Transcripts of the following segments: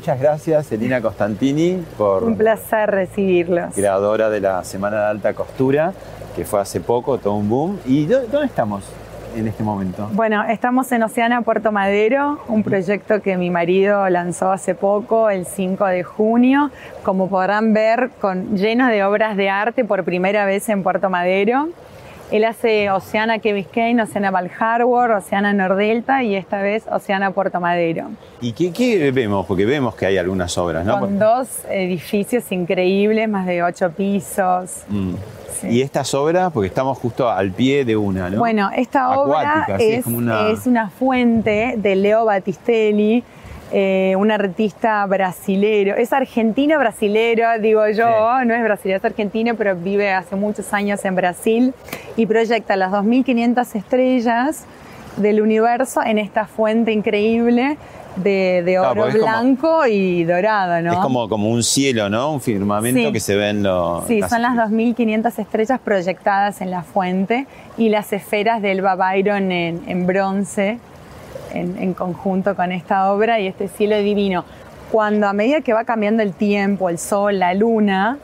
Muchas gracias, Elina Costantini, por. Un placer recibirlos. Creadora de la Semana de Alta Costura, que fue hace poco, todo un boom. ¿Y dónde estamos en este momento? Bueno, estamos en Oceana Puerto Madero, un proyecto que mi marido lanzó hace poco, el 5 de junio. Como podrán ver, con, lleno de obras de arte por primera vez en Puerto Madero. Él hace Oceana Key Biscayne, Oceana Val Harbor, Oceana Nordelta y esta vez Oceana Puerto Madero. ¿Y qué, vemos? Porque vemos que hay algunas obras, ¿no? Con dos edificios increíbles, más de ocho pisos. Mm. Y estas obras, porque estamos justo al pie de una, ¿no? Bueno, esta obra es, es una fuente de Leo Battistelli, eh, un artista brasilero, es argentino brasilero, digo yo, no es brasileño, es argentino, pero vive hace muchos años en Brasil y proyecta las 2.500 estrellas del universo en esta fuente increíble de, oro blanco y dorado, ¿no? Es como, como un cielo, ¿no? Un firmamento que se ve en los... Sí, son las 2.500 estrellas proyectadas en la fuente y las esferas del Byron en, en bronce en, conjunto con esta obra y este cielo divino. Cuando a medida que va cambiando el tiempo, el sol, la luna,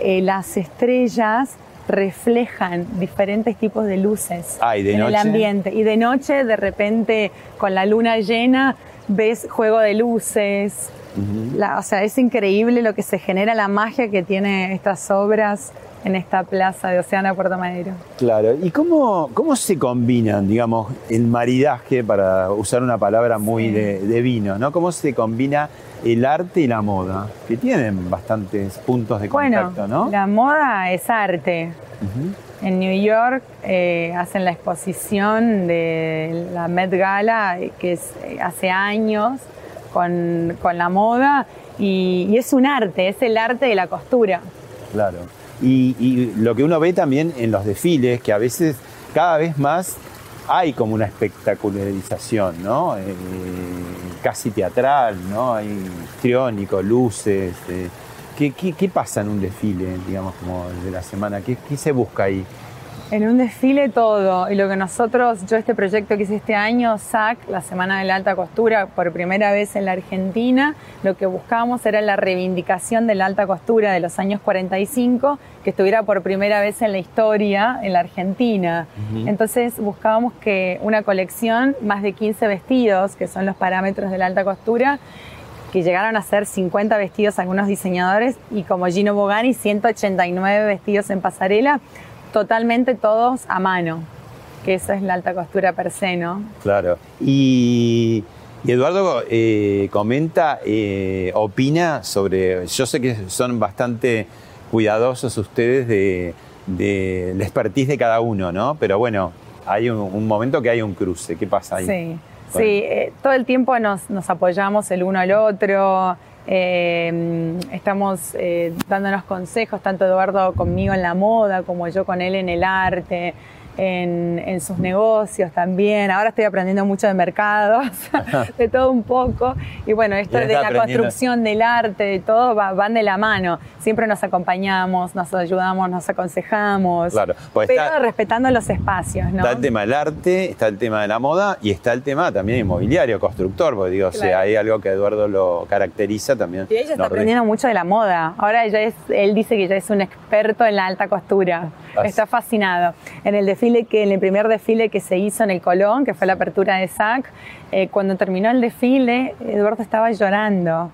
eh, las estrellas reflejan diferentes tipos de luces ah, en el ambiente. Y de noche, de repente, con la luna llena, ves juego de luces. o sea, es increíble lo que se genera, la magia que tiene estas obras en esta plaza de Océano Puerto Madero. Claro, ¿y cómo, cómo se combinan, digamos, el maridaje, para usar una palabra muy de, vino, ¿no? ¿Cómo se combina el arte y la moda? Que tienen bastantes puntos de contacto, bueno, La moda es arte. En New York eh, hacen la exposición de la Met Gala, que es eh, hace años, con, la moda, y es un arte, es el arte de la costura. Claro. Y, lo que uno ve también en los desfiles, que a veces cada vez más hay como una espectacularización, ¿no? Eh, casi teatral, ¿no? Hay triónico, luces. Eh. ¿qué, pasa en un desfile, digamos, como de la semana? ¿Qué, qué se busca ahí? En un desfile todo. Y lo que nosotros, yo este proyecto que hice este año, SAC, la Semana de la Alta Costura, por primera vez en la Argentina, lo que buscábamos era la reivindicación de la alta costura de los años 45, que estuviera por primera vez en la historia en la Argentina. Entonces buscábamos que una colección, más de 15 vestidos, que son los parámetros de la alta costura, que llegaron a ser 50 vestidos algunos diseñadores y como Gino Bogani 189 vestidos en pasarela, totalmente todos a mano, que esa es la alta costura per se, ¿no? Claro. Y, Eduardo eh, comenta, eh, opina sobre, yo sé que son bastante cuidadosos ustedes de, la expertise de cada uno, ¿no? Pero bueno, hay un, momento que hay un cruce, ¿qué pasa ahí? Sí, sí eh, todo el tiempo nos, nos apoyamos el uno al otro. Eh, estamos eh, dándonos consejos, tanto Eduardo conmigo en la moda como yo con él en el arte. En, en sus negocios también. Ahora estoy aprendiendo mucho de mercados, de todo un poco. Y bueno, esto de la construcción del arte, de todo, va- van de la mano. Siempre nos acompañamos, nos ayudamos, nos aconsejamos. Claro, pues pero está- respetando los espacios, ¿no? Está el tema del arte, está el tema de la moda y está el tema también inmobiliario, constructor, porque digo, si Claro. hay algo que Eduardo lo caracteriza también. Y ella está aprendiendo mucho de la moda. Ahora ella es, él dice que ya es un experto en la alta costura. Está fascinado. En el desfile que, en el primer desfile que se hizo en el Colón, que fue la apertura de SAC, eh, cuando terminó el desfile, Eduardo estaba llorando.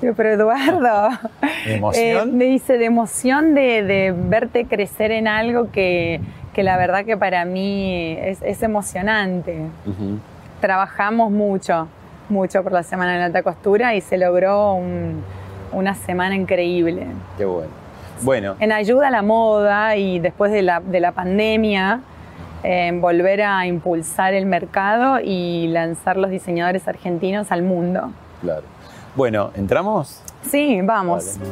Digo, pero Eduardo, ¿De emoción? eh, me dice de emoción de, de verte crecer en algo que, que la verdad que para mí es, es emocionante trabajamos mucho, mucho por la Semana de la Alta Costura y se logró un- una semana increíble. Qué bueno. Bueno, En ayuda a la moda y después de la, de la pandemia, en volver a impulsar el mercado y lanzar los diseñadores argentinos al mundo. claro. Bueno, ¿entramos? Sí, vamos. Vale.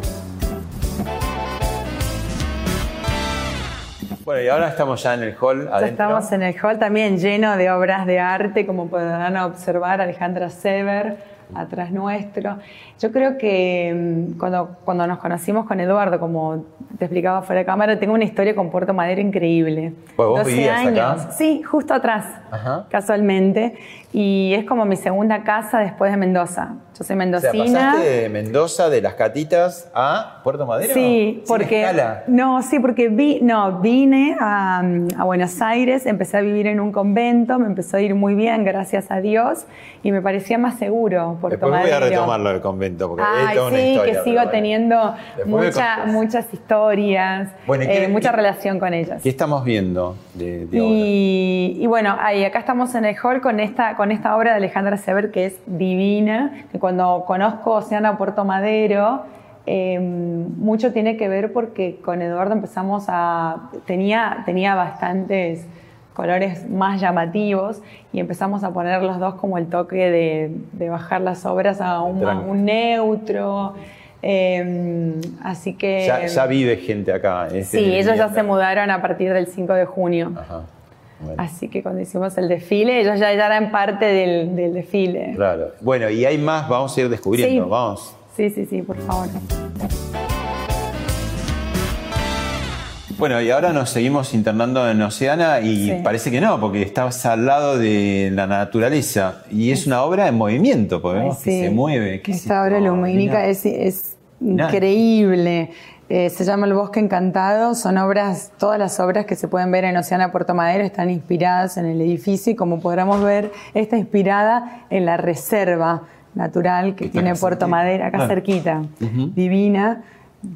Bueno, y ahora estamos ya en el hall Ya adentro. estamos en el hall también lleno de obras de arte, como podrán observar Alejandra Sever atrás nuestro. Yo creo que mm, cuando, cuando nos conocimos con Eduardo, como te explicaba fuera de cámara, tengo una historia con Puerto Madero increíble. Pues vos vivías acá. Sí, justo atrás, Ajá. casualmente. Y es como mi segunda casa después de Mendoza. Yo soy O sea, mendocina. pasaste de Mendoza, de las catitas, a Puerto Madero. Sí, porque escala. no, sí, porque vi, no, vine a, a Buenos Aires, empecé a vivir en un convento, me empezó a ir muy bien, gracias a Dios, y me parecía más seguro Puerto Después voy a Madero. retomarlo del convento, porque Ay, es toda una sí, historia. que sigo bueno. teniendo mucha- muchas historias, Bueno, ¿y eh, mucha qué- relación con ellas. ¿Qué estamos viendo de, de y bueno, ahí acá estamos en el hall con esta, con esta obra de Alejandra Sever que es divina, que cuando conozco Oceana Puerto Madero, eh, mucho tiene que ver porque con Eduardo empezamos a... Tenía, tenía bastantes colores más llamativos y empezamos a poner los dos como el toque de, de bajar las obras a un, a Tranqui. un neutro. eh, así que... Ya, ya vive gente acá. es Sí, ellos ya se mudaron a partir del 5 de junio. Ajá. Bueno, Así que cuando hicimos el desfile, ellos ya, ya eran parte del, del desfile. claro. Bueno, y hay más, vamos a ir descubriendo. Sí. Vamos. Sí, sí, sí, por favor. Bueno, y ahora nos seguimos internando en Oceana y Sí. parece que no, porque estás al lado de la naturaleza y es una obra en movimiento, porque Ay, vemos que se mueve. ¿Qué es Esta obra lumínica es, es increíble. Eh, se llama El Bosque Encantado. Son obras, todas las obras que se pueden ver en Oceana Puerto Madero están inspiradas en el edificio y como podremos ver, está inspirada en la reserva natural que Está tiene Puerto. Madero, acá Ah. cerquita. Divina.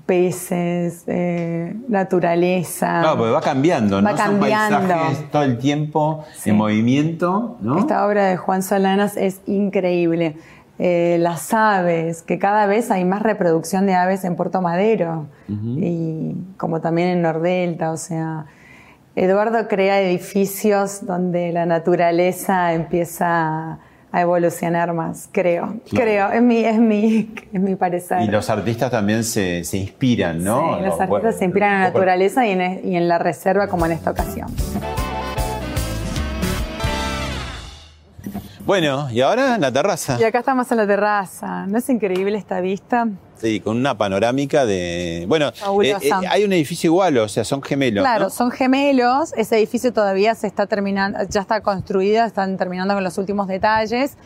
Peces, eh, naturaleza. Claro, porque va cambiando, Va ¿no? cambiando. Son paisajes todo el tiempo Sí. en movimiento, ¿no? Esta obra de Juan Solanas es increíble. Eh, las aves, que cada vez hay más reproducción de aves en Puerto Madero y como también en Nordelta, o sea, Eduardo crea edificios donde la naturaleza empieza a evolucionar más, creo, Claro. creo, es mi, es mi, es mi parecer. Y los artistas también se, se inspiran, ¿no? Sí, los Lo- artistas bueno, se inspiran en la naturaleza y en, y en la reserva como en esta ocasión. Bueno, y ahora en la terraza. Y acá estamos en la terraza, ¿no es increíble esta vista? Sí, con una panorámica de. Bueno, eh, eh, hay un edificio igual, o sea, son gemelos. Claro, ¿no? son gemelos. Ese edificio todavía se está terminando, ya está construido, están terminando con los últimos detalles.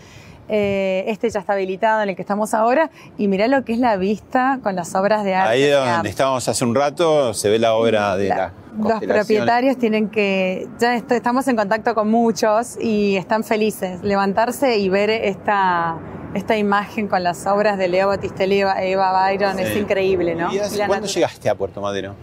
Eh, este ya está habilitado en el que estamos ahora. Y mirá lo que es la vista con las obras de arte. Ahí donde estábamos hace un rato se ve la obra de la- la. los propietarios tienen que, ya esto- estamos en contacto con muchos y están felices. Levantarse y ver esta, esta imagen con las obras de Leo Batista y Eva, Eva Byron es increíble, ¿no? ¿Y hace Y cuándo llegaste a Puerto Madero?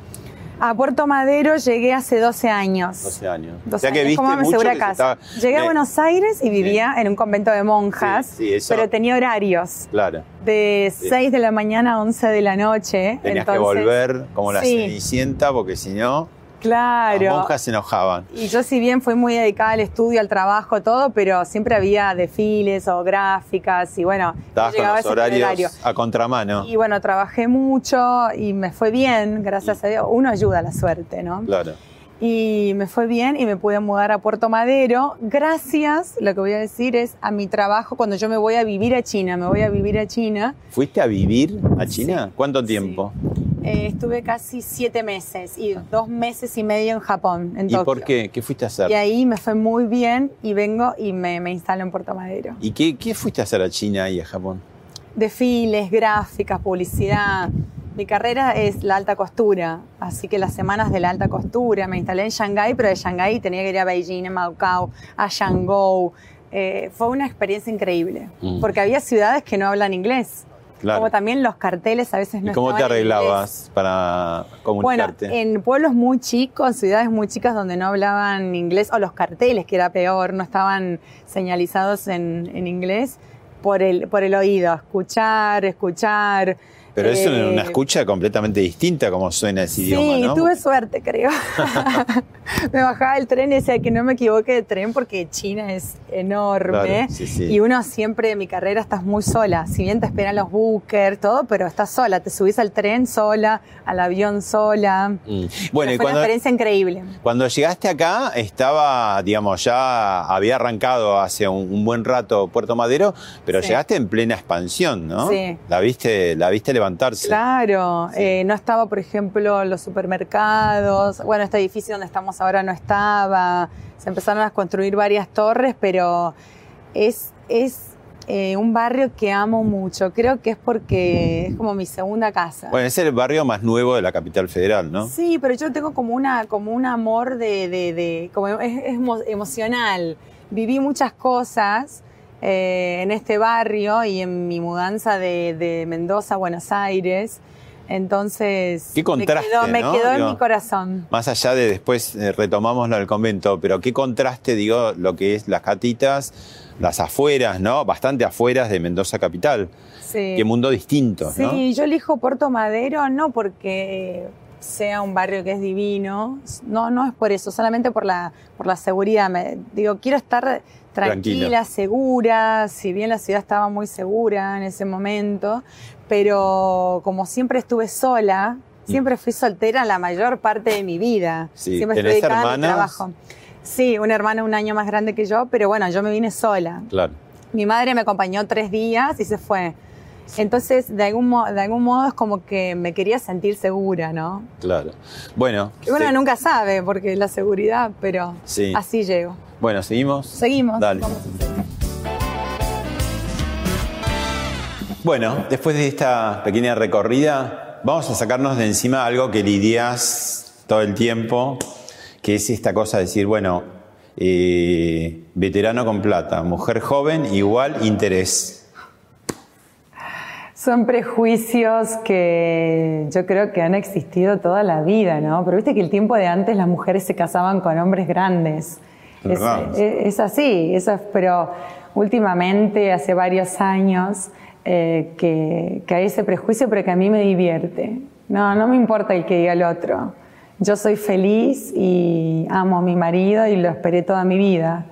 A Puerto Madero llegué hace 12 años. 12 años. 12 o sea que años, viste mucho que casa. estaba- Llegué a Eh, Buenos Aires y vivía en un convento de monjas, Sí, sí, eso- pero tenía horarios Claro. de 6 de la mañana a 11 de la noche. Tenías que entonces- volver como la cenicienta porque si no, Claro. las monjas se enojaban. Y yo si bien fui muy dedicada al estudio, al trabajo, todo, pero siempre había desfiles o gráficas y bueno, Estabas con los horarios horario. a contramano. Y bueno, trabajé mucho y me fue bien, gracias a Dios. Uno ayuda a la suerte, ¿no? Claro. y me fue bien y me pude mudar a Puerto Madero. Gracias, lo que voy a decir es a mi trabajo cuando yo me voy a vivir a China, me voy a vivir a China. ¿Fuiste a vivir a China? ¿Cuánto tiempo? Eh, estuve casi siete meses y dos meses y medio en Japón, en ¿Y Tokio. por qué? ¿Qué fuiste a hacer? Y ahí me fue muy bien y vengo y me, me instalo en Puerto Madero. ¿Y qué, qué fuiste a hacer a China y a Japón? Desfiles, gráficas, publicidad. Mi carrera es la alta costura, así que las semanas de la alta costura me instalé en Shanghái, pero de Shanghái tenía que ir a Beijing, a Macao, a Shanghái. Eh, fue una experiencia increíble, Mm. porque había ciudades que no hablan inglés. Claro. Como también los carteles a veces no ¿Y cómo te en inglés. arreglabas para Bueno, comunicarte? en pueblos muy chicos, ciudades muy chicas donde no hablaban inglés, o los carteles, que era peor, no estaban señalizados en, en inglés, por el, por el oído, escuchar, escuchar. Pero eso es eh, una escucha completamente distinta como suena ese Sí, idioma, ¿no? tuve suerte, creo. me bajaba del tren y decía que no me equivoque de tren porque China es enorme. Claro, sí, sí. Y uno siempre en mi carrera estás muy sola. Si bien te esperan los bookers, todo, pero estás sola. Te subís al tren sola, al avión sola. Mm. Bueno, y fue cuando, una experiencia increíble. cuando llegaste acá, estaba, digamos, ya había arrancado hace un, un buen rato Puerto Madero, pero Sí. llegaste en plena expansión, ¿no? Sí. La viste, la viste levantarse. Claro, Sí. eh, no estaba, por ejemplo, los supermercados. Bueno, este edificio donde estamos ahora no estaba. Se empezaron a construir varias torres, pero es, es eh, un barrio que amo mucho. Creo que es porque es como mi segunda casa. Bueno, es el barrio más nuevo de la capital federal, ¿no? Sí, pero yo tengo como una, como un amor de, de- de- como es, es emo- emocional. Viví muchas cosas eh, en este barrio y en mi mudanza de, de Mendoza a Buenos Aires. Entonces, Qué contraste, me quedó, me ¿no? quedó en mi corazón. Más allá de después eh, retomamos lo del convento, pero qué contraste, digo, lo que es las catitas, las afueras, ¿no? Bastante afueras de Mendoza capital. Sí. Qué mundo distinto, Sí, ¿no? yo elijo Puerto Madero no porque sea un barrio que es divino, no, no es por eso, solamente por la, por la seguridad. Me- digo, quiero estar tranquila, Tranquila. segura, si bien la ciudad estaba muy segura en ese momento, pero como siempre estuve sola, siempre fui soltera la mayor parte de mi vida. Sí, Siempre ¿tenés estuve dedicada a mi hermanas? trabajo. Sí, una hermana un año más grande que yo, pero bueno, yo me vine sola. Claro. Mi madre me acompañó tres días y se fue. Entonces, de algún, mo- de algún modo es como que me quería sentir segura, ¿no? Claro. Bueno, Y bueno, se- nunca sabe porque la seguridad, pero Sí. así llego. Bueno, seguimos. Seguimos. Dale. Vamos a seguir. Bueno, después de esta pequeña recorrida, vamos a sacarnos de encima algo que lidias todo el tiempo, que es esta cosa de decir, bueno, eh, veterano con plata, mujer joven, igual interés. Son prejuicios que yo creo que han existido toda la vida, ¿no? Pero viste que el tiempo de antes las mujeres se casaban con hombres grandes. Es Es, así, eso es- pero últimamente, hace varios años, eh, que, que hay ese prejuicio, pero que a mí me divierte. No, no me importa el que diga el otro. Yo soy feliz y amo a mi marido y lo esperé toda mi vida.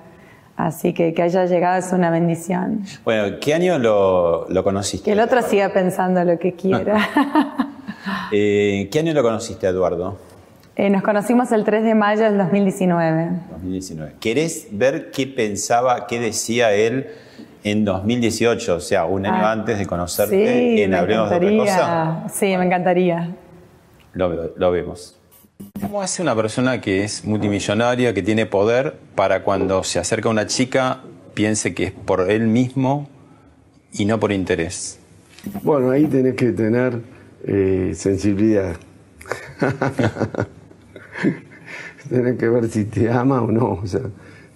Así que que haya llegado es una bendición. Bueno, ¿qué año lo, lo conociste? Que el otro siga pensando lo que quiera. Eh, ¿Qué año lo conociste, Eduardo? Eh, nos conocimos el 3 de mayo del 2019. 2019. ¿Querés ver qué pensaba, qué decía él en 2018? O sea, un año Ah, antes de conocerte Sí, en me Hablemos de otra cosa. encantaría. Sí, me encantaría. Lo, lo vemos. ¿Cómo hace una persona que es multimillonaria, que tiene poder, para cuando se acerca a una chica piense que es por él mismo y no por interés? Bueno, ahí tenés que tener eh, sensibilidad. tenés que ver si te ama o no. O sea,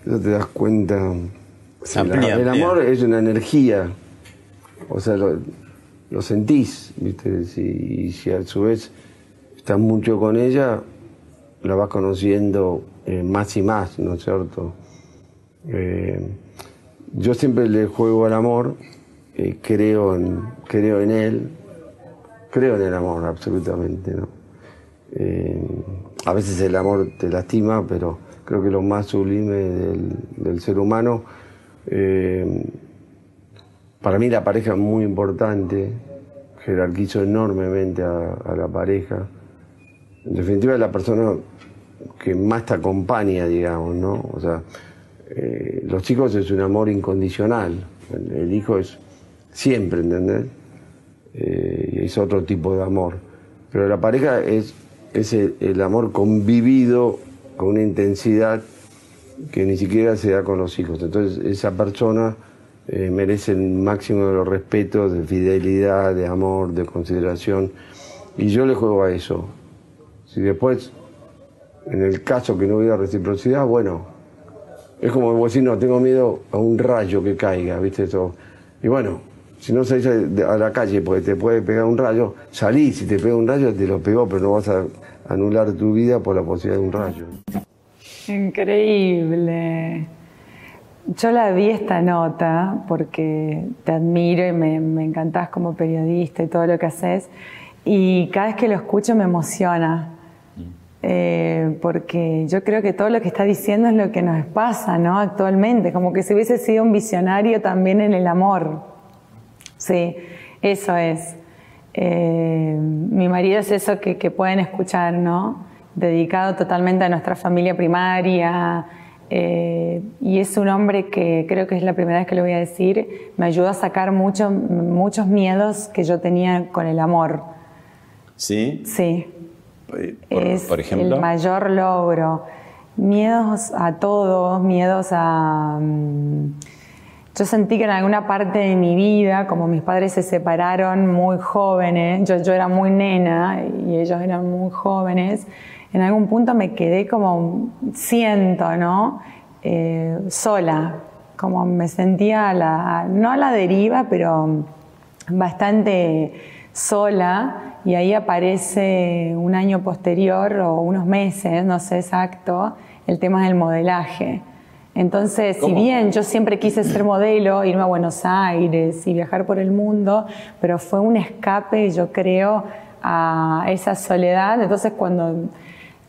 no te das cuenta. O sea, la- Amplía, el amor es una energía. O sea, lo, lo sentís, ¿viste? Si, y si a su vez estás mucho con ella, la vas conociendo eh, más y más, ¿no es cierto? Eh, yo siempre le juego al amor, eh, creo, en, creo en él, creo en el amor, absolutamente. ¿no? A veces el amor te lastima, pero creo que lo más sublime del, ser humano, eh, para mí la pareja es muy importante, jerarquizo enormemente a, la pareja. En definitiva, la persona que más te acompaña, digamos, ¿no? O sea, eh, los chicos es un amor incondicional, el hijo es siempre, ¿entendés? Eh, es otro tipo de amor. Pero la pareja es, es el, amor convivido con una intensidad que ni siquiera se da con los hijos. Entonces esa persona eh, merece el máximo de los respetos, de fidelidad, de amor, de consideración. Y yo le juego a eso. Si después, en el caso que no hubiera reciprocidad, bueno, es como decir, no, tengo miedo a un rayo que caiga, ¿viste? Eso. Y bueno, si no salís a la calle porque te puede pegar un rayo, salís, si te pega un rayo te lo pegó, pero no vas a anular tu vida por la posibilidad de un rayo. Increíble. Yo la vi esta nota porque te admiro y me, me encantás como periodista y todo lo que haces. Y cada vez que lo escucho me emociona eh, porque yo creo que todo lo que está diciendo es lo que nos pasa, ¿no? Actualmente, como que si hubiese sido un visionario también en el amor. Sí, eso es. Eh, mi marido es eso que, pueden escuchar, ¿no? Dedicado totalmente a nuestra familia primaria. Eh, y es un hombre que creo que es la primera vez que lo voy a decir, me ayudó a sacar muchos muchos miedos que yo tenía con el amor. ¿Sí? Sí es el mayor logro. Miedos a todos, miedos a... Mm, yo sentí que en alguna parte de mi vida, como mis padres se separaron muy jóvenes, yo, yo era muy nena y ellos eran muy jóvenes, en algún punto me quedé como, siento, ¿no? Eh, sola, como me sentía, la, no a la deriva, pero bastante sola y ahí aparece un año posterior o unos meses, no sé exacto, el tema del modelaje. Entonces, si bien yo siempre quise ser modelo, irme a Buenos Aires y viajar por el mundo, pero fue un escape, yo creo, a esa soledad. Entonces, cuando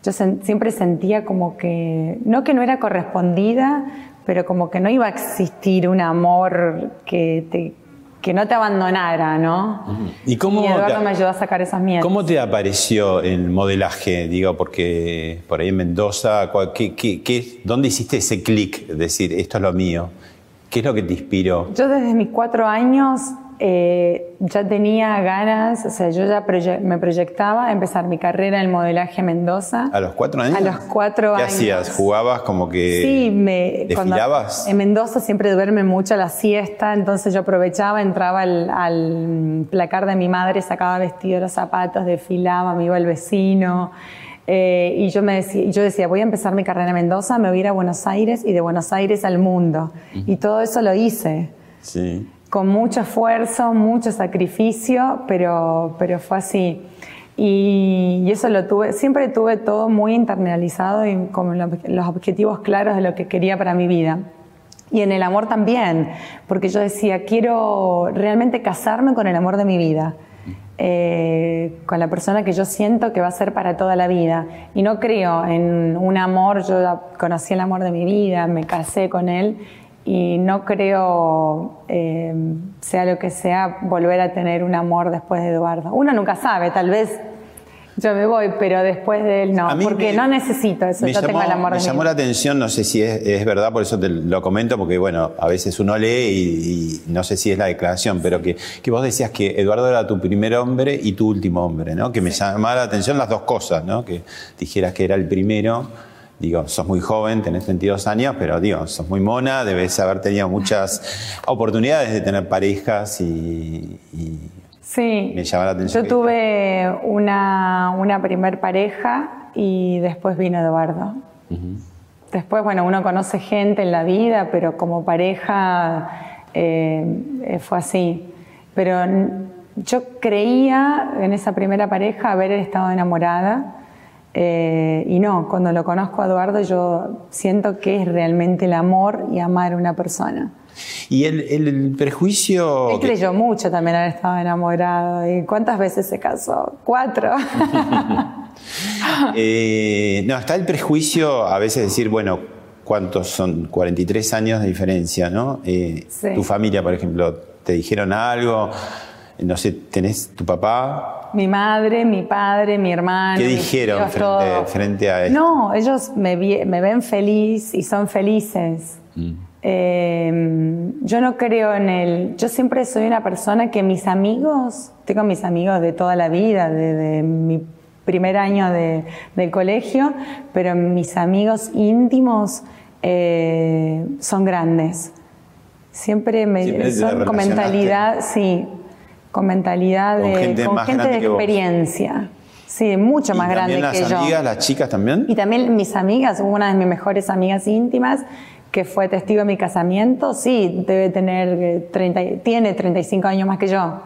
yo siempre sentía como que, no que no era correspondida, pero como que no iba a existir un amor que te, que no te abandonara, ¿no? ¿Y cómo Eduardo me ayudó a sacar esas miedos. ¿Cómo te apareció el modelaje? Digo, porque por ahí en Mendoza, ¿qué, dónde hiciste ese clic? Decir, esto es lo mío. ¿Qué es lo que te inspiró? Yo desde mis cuatro años eh, ya tenía ganas, o sea, yo ya me proyectaba a empezar mi carrera en modelaje Mendoza. ¿A los cuatro años? A los cuatro ¿Qué años. ¿Qué hacías? ¿Jugabas como que sí, me, desfilabas? en Mendoza siempre duerme mucho la siesta, entonces yo aprovechaba, entraba al, placar de mi madre, sacaba vestido, los zapatos, desfilaba, me iba al vecino. Eh, y yo, me decía, yo decía, voy a empezar mi carrera en Mendoza, me voy a ir a Buenos Aires y de Buenos Aires al mundo. Y todo eso lo hice. Sí con mucho esfuerzo, mucho sacrificio, pero, pero fue así. Y, eso lo tuve, siempre tuve todo muy internalizado y con los objetivos claros de lo que quería para mi vida. Y en el amor también, porque yo decía, quiero realmente casarme con el amor de mi vida. Eh, con la persona que yo siento que va a ser para toda la vida. Y no creo en un amor, yo conocí el amor de mi vida, me casé con él y no creo, eh, sea lo que sea, volver a tener un amor después de Eduardo. Uno nunca sabe, tal vez yo me voy, pero después de él no, porque no necesito eso, yo tengo el amor Me llamó la atención, no sé si es, verdad, por eso te lo comento, porque bueno, a veces uno lee y, no sé si es la declaración, pero que, que, vos decías que Eduardo era tu primer hombre y tu último hombre, ¿no? Que me llamaba la atención las dos cosas, ¿no? Que dijeras que era el primero digo, sos muy joven, tenés 22 años, pero digo, sos muy mona, debes haber tenido muchas oportunidades de tener parejas y, sí, me llama la atención. Yo tuve una, una primer pareja y después vino Eduardo. Después, bueno, uno conoce gente en la vida, pero como pareja eh, fue así. Pero yo creía en esa primera pareja haber estado enamorada eh, y no, cuando lo conozco a Eduardo yo siento que es realmente el amor y amar a una persona. Y el, prejuicio... Él creyó mucho también haber estado enamorado. ¿Y cuántas veces se casó? Cuatro. Eh, no, está el prejuicio a veces decir, bueno, ¿cuántos son? 43 años de diferencia, ¿no? Eh, tu familia, por ejemplo, ¿te dijeron algo? No sé, tenés tu papá. Mi madre, mi padre, mi hermano. ¿Qué dijeron tíos, frente, frente a esto? No, ellos me, ven feliz y son felices. Mm. Eh, yo no creo en el. Yo siempre soy una persona que mis amigos, tengo mis amigos de toda la vida, desde mi primer año de- del colegio, pero mis amigos íntimos eh, son grandes. Siempre me Siempre son con mentalidad, sí, con mentalidad Con de gente con más gente de experiencia. Sí, mucho ¿Y más grande también que las yo. amigas, las chicas también? Y también mis amigas, una de mis mejores amigas íntimas, que fue testigo de mi casamiento, sí, debe tener eh, 30, y- tiene 35 años más que yo.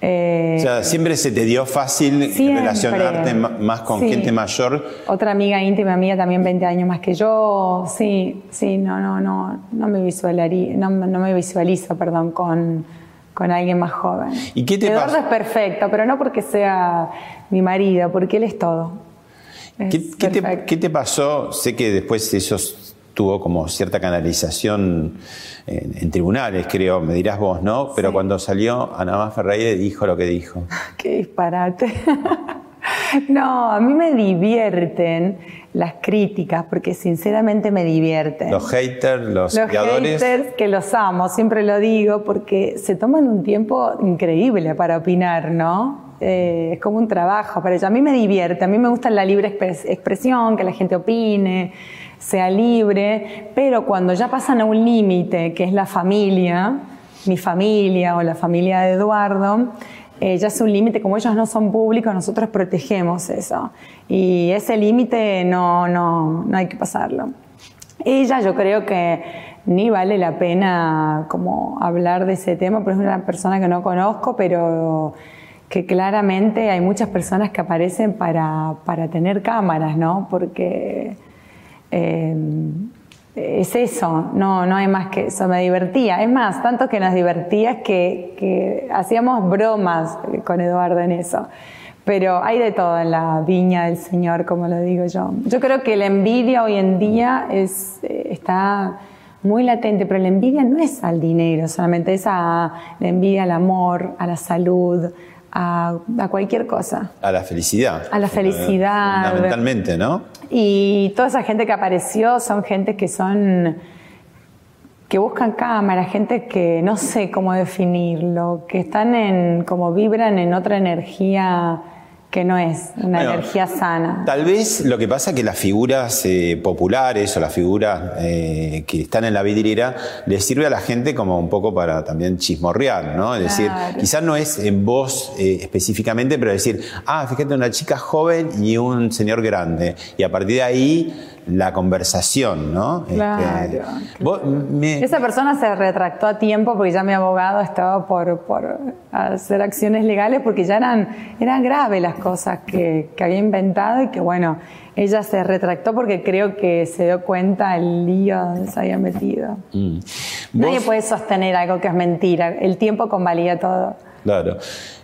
Eh, O sea, siempre se te dio fácil Siempre. relacionarte más con Sí. gente mayor. otra amiga íntima mía, también 20 años más que yo, sí, sí, no, no, no, no me visualizo, no, no me visualizo, perdón, con, con alguien más joven. ¿Y qué te Eduardo pasa? es perfecto, pero no porque sea mi marido, porque él es todo. Es ¿Qué, qué te, perfecto. qué te pasó? Sé que después eso tuvo como cierta canalización en, en tribunales, creo, me dirás vos, ¿no? Pero cuando salió Ana Más Ferreira dijo lo que dijo. Qué disparate. no, a mí me divierten las críticas, porque sinceramente me divierten. Los haters, los, Los haters que los amo, siempre lo digo, porque se toman un tiempo increíble para opinar, ¿no? Eh, es como un trabajo para ellos. A mí me divierte, a mí me gusta la libre expres- expresión, que la gente opine, sea libre, pero cuando ya pasan a un límite, que es la familia, mi familia o la familia de Eduardo, eh, ya es un límite, como ellos no son públicos, nosotros protegemos eso. Y ese límite no, no, no hay que pasarlo. Ella yo creo que ni vale la pena como hablar de ese tema, porque es una persona que no conozco, pero que claramente hay muchas personas que aparecen para, para tener cámaras, ¿no? Porque eh, es eso, no, no hay más que eso, me divertía. Es más, tanto que nos divertía que, que hacíamos bromas con Eduardo en eso. Pero hay de todo en la viña del Señor, como lo digo yo. Yo creo que la envidia hoy en día es, eh, está muy latente, pero la envidia no es al dinero solamente, es a la envidia al amor, a la salud, a, a cualquier cosa. A la felicidad. A la felicidad. Fundamentalmente, ¿no? Y toda esa gente que apareció son gente que son que buscan cámara, gente que no sé cómo definirlo, que están en como vibran en otra energía que no es una Bueno, energía sana. Tal vez lo que pasa es que las figuras eh, populares o las figuras eh, que están en la vidriera les sirve a la gente como un poco para también chismorrear, ¿no? Es decir, quizás no es en voz eh, específicamente, pero decir, ah, fíjate, una chica joven y un señor grande. Y a partir de ahí, la conversación, ¿no? Claro, Este, vos, me- Esa persona se retractó a tiempo porque ya mi abogado estaba por, por hacer acciones legales porque ya eran, eran graves las cosas que, que había inventado y que bueno, ella se retractó porque creo que se dio cuenta el lío donde se había metido. Mm. Nadie puede sostener algo que es mentira, el tiempo convalida todo. Claro.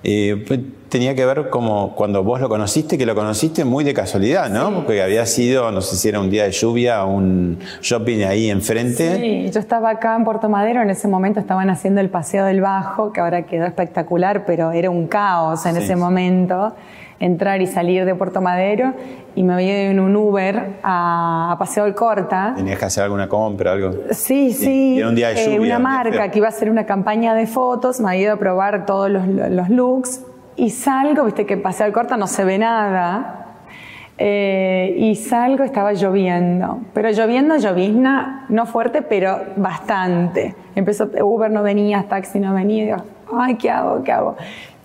Eh, tenía que ver como cuando vos lo conociste, que lo conociste muy de casualidad, ¿no? Porque había sido, no sé si era un día de lluvia, un shopping ahí enfrente. Sí, yo estaba acá en Puerto Madero, en ese momento estaban haciendo el Paseo del Bajo, que ahora quedó espectacular, pero era un caos en Sí. ese momento, entrar y salir de Puerto Madero, y me voy en un Uber a, a Paseo del Corta. Tenías que hacer alguna compra, algo. Sí, sí. Y era un día de eh, lluvia, una marca que iba a hacer una campaña de fotos, me había ido a probar todos los, los looks y salgo, viste que pasé al corta, no se ve nada. eh, y salgo, estaba lloviendo. Pero lloviendo, llovizna, no fuerte, pero bastante. Empezó, Uber no venía, taxi no venía. y digo, ay, ¿qué hago? ¿Qué hago?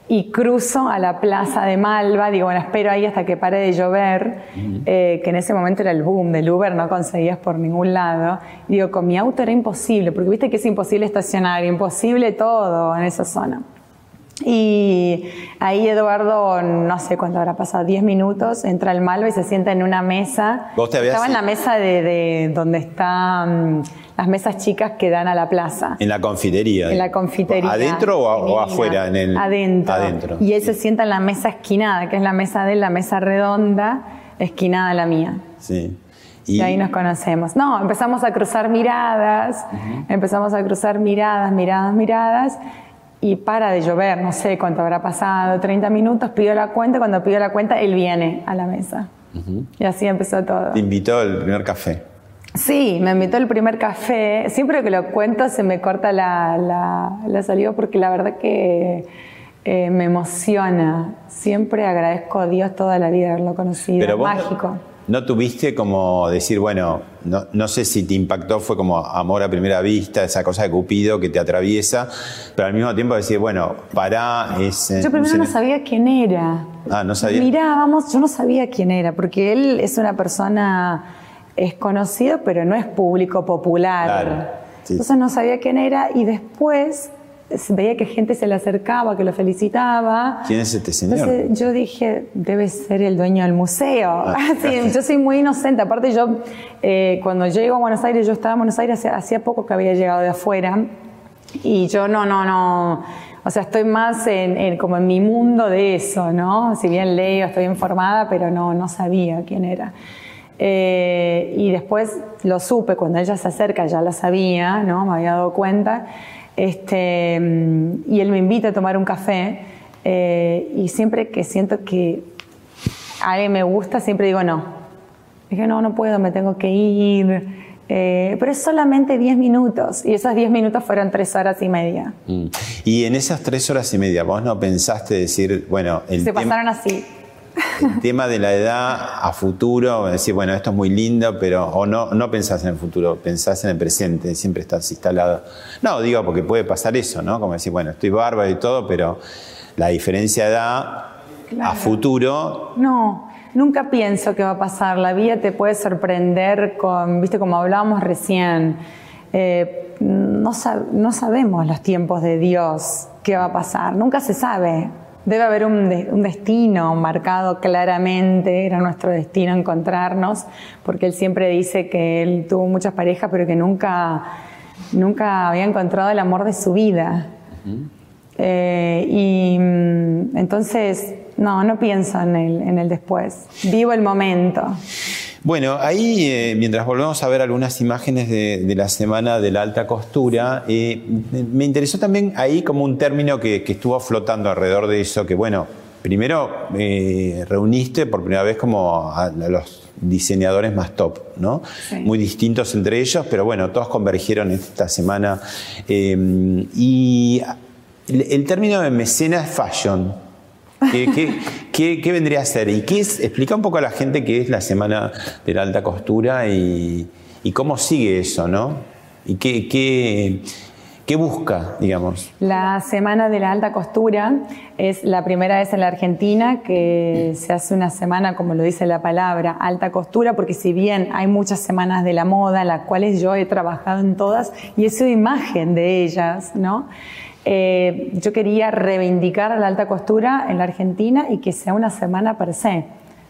Y cruzo a la plaza de Malva, digo, bueno, espero ahí hasta que pare de llover, eh, que en ese momento era el boom del Uber, no conseguías por ningún lado. Y digo, con mi auto era imposible, porque viste que es imposible estacionar, imposible todo en esa zona. Y ahí Eduardo, no sé cuánto habrá pasado, 10 minutos, entra al Malva y se sienta en una mesa. ¿Vos te habías Estaba en la mesa de, de donde están las mesas chicas que dan a la plaza. En la confitería. En la confitería. ¿Adentro o, a- o femenina. afuera? En el, Adentro. Adentro. Y él se sienta en la mesa esquinada, que es la mesa de él, la mesa redonda, esquinada a la mía. Sí. Y, ahí nos conocemos. No, empezamos a cruzar miradas, empezamos a cruzar miradas, miradas, miradas. Y para de llover, no sé cuánto habrá pasado, 30 minutos, pido la cuenta, cuando pido la cuenta, él viene a la mesa. Y así empezó todo. Te invitó el primer café. Sí, me invitó el primer café. Siempre que lo cuento se me corta la, la, saliva porque la verdad que eh, me emociona. Siempre agradezco a Dios toda la vida haberlo conocido. Pero Mágico. ¿No tuviste como decir, bueno, no, no, sé si te impactó, fue como amor a primera vista, esa cosa de Cupido que te atraviesa, pero al mismo tiempo decir, bueno, para es... Yo primero no sabía quién era. Ah, no sabía. Mirá, vamos, yo no sabía quién era, porque él es una persona, es conocido, pero no es público popular. Claro, Entonces no sabía quién era y después veía que gente se le acercaba, que lo felicitaba. ¿Quién es este señor? Entonces yo dije, debe ser el dueño del museo. Ah. yo soy muy inocente. Aparte yo, eh, cuando llego a Buenos Aires, yo estaba en Buenos Aires hacía poco que había llegado de afuera. Y yo no, no, no. O sea, estoy más en, como en mi mundo de eso, ¿no? Si bien leo, estoy informada, pero no, no sabía quién era. Eh, y después lo supe, cuando ella se acerca ya la sabía, ¿no? Me había dado cuenta. Este, y él me invita a tomar un café eh, y siempre que siento que alguien me gusta, siempre digo no. Dije, no, no puedo, me tengo que ir. Eh, pero es solamente 10 minutos y esos 10 minutos fueron 3 horas y media. Mm. Y en esas 3 horas y media, vos no pensaste decir, bueno, el Se pasaron así el tema de la edad a futuro, decir, bueno, esto es muy lindo, pero o no, no pensás en el futuro, pensás en el presente, siempre estás instalado. No, digo, porque puede pasar eso, ¿no? Como decir, bueno, estoy bárbaro y todo, pero la diferencia de edad a futuro. No, nunca pienso que va a pasar. La vida te puede sorprender con, viste, como hablábamos recién. Eh, no, no sabemos los tiempos de Dios, qué va a pasar, nunca se sabe. Debe haber un, destino marcado claramente, era nuestro destino encontrarnos, porque él siempre dice que él tuvo muchas parejas, pero que nunca, nunca había encontrado el amor de su vida. Eh, y mm, entonces, no, no pienso en el, en el después, vivo el momento. Bueno, ahí eh, mientras volvemos a ver algunas imágenes de, la semana de la alta costura, eh, me interesó también ahí como un término que, estuvo flotando alrededor de eso, que bueno, primero eh, reuniste por primera vez como a, los diseñadores más top, ¿no? Muy distintos entre ellos, pero bueno, todos convergieron esta semana. y el, término de mecenas fashion, ¿Qué, vendría a ser? ¿Y qué es? Explica un poco a la gente qué es la Semana de la Alta Costura y, cómo sigue eso, ¿no? ¿Y qué, qué, busca, digamos? La Semana de la Alta Costura es la primera vez en la Argentina que se hace una semana, como lo dice la palabra, alta costura, porque si bien hay muchas semanas de la moda, las cuales yo he trabajado en todas y he sido imagen de ellas, ¿no? Eh, yo quería reivindicar la alta costura en la Argentina y que sea una semana per se.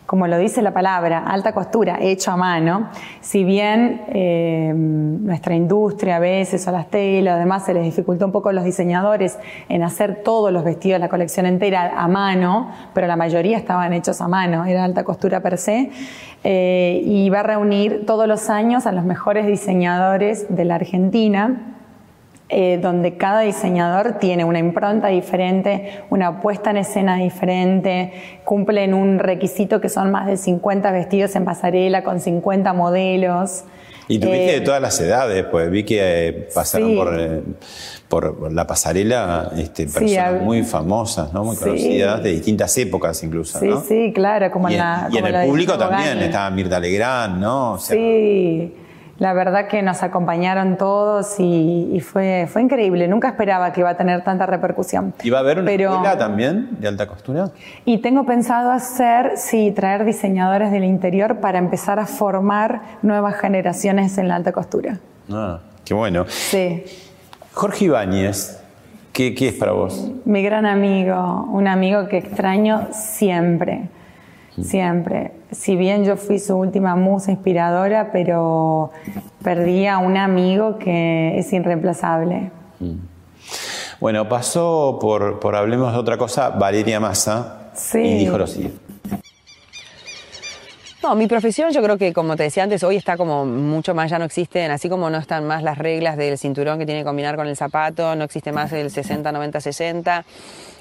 Como lo dice la palabra, alta costura, hecho a mano. Si bien eh, nuestra industria a veces o las telas, además se les dificultó un poco a los diseñadores en hacer todos los vestidos, la colección entera a mano, pero la mayoría estaban hechos a mano, era alta costura per se. Eh, y va a reunir todos los años a los mejores diseñadores de la Argentina eh, donde cada diseñador tiene una impronta diferente, una puesta en escena diferente, cumplen un requisito que son más de 50 vestidos en pasarela con 50 modelos. Y tuviste de eh, todas las edades, pues vi que eh, pasaron por, la pasarela este, personas muy famosas, ¿no? muy conocidas, de distintas épocas incluso. Sí, sí, claro, como y en, la, y en el público también, estaba Mirta Legrand, ¿no? sí. La verdad que nos acompañaron todos y, fue, fue increíble. Nunca esperaba que iba a tener tanta repercusión. ¿Y va a haber una escuela también de alta costura? Y tengo pensado hacer, sí, traer diseñadores del interior para empezar a formar nuevas generaciones en la alta costura. Ah, qué bueno. Sí. Jorge Ibáñez, ¿qué, qué es para vos? Mi gran amigo, un amigo que extraño siempre siempre. Si bien yo fui su última musa inspiradora, pero perdí a un amigo que es irreemplazable. Mm. Bueno, pasó por, por Hablemos de otra cosa Valeria Massa y dijo lo siguiente. No, mi profesión yo creo que, como te decía antes, hoy está como mucho más, ya no existen, así como no están más las reglas del cinturón que tiene que combinar con el zapato, no existe más el 60-90-60.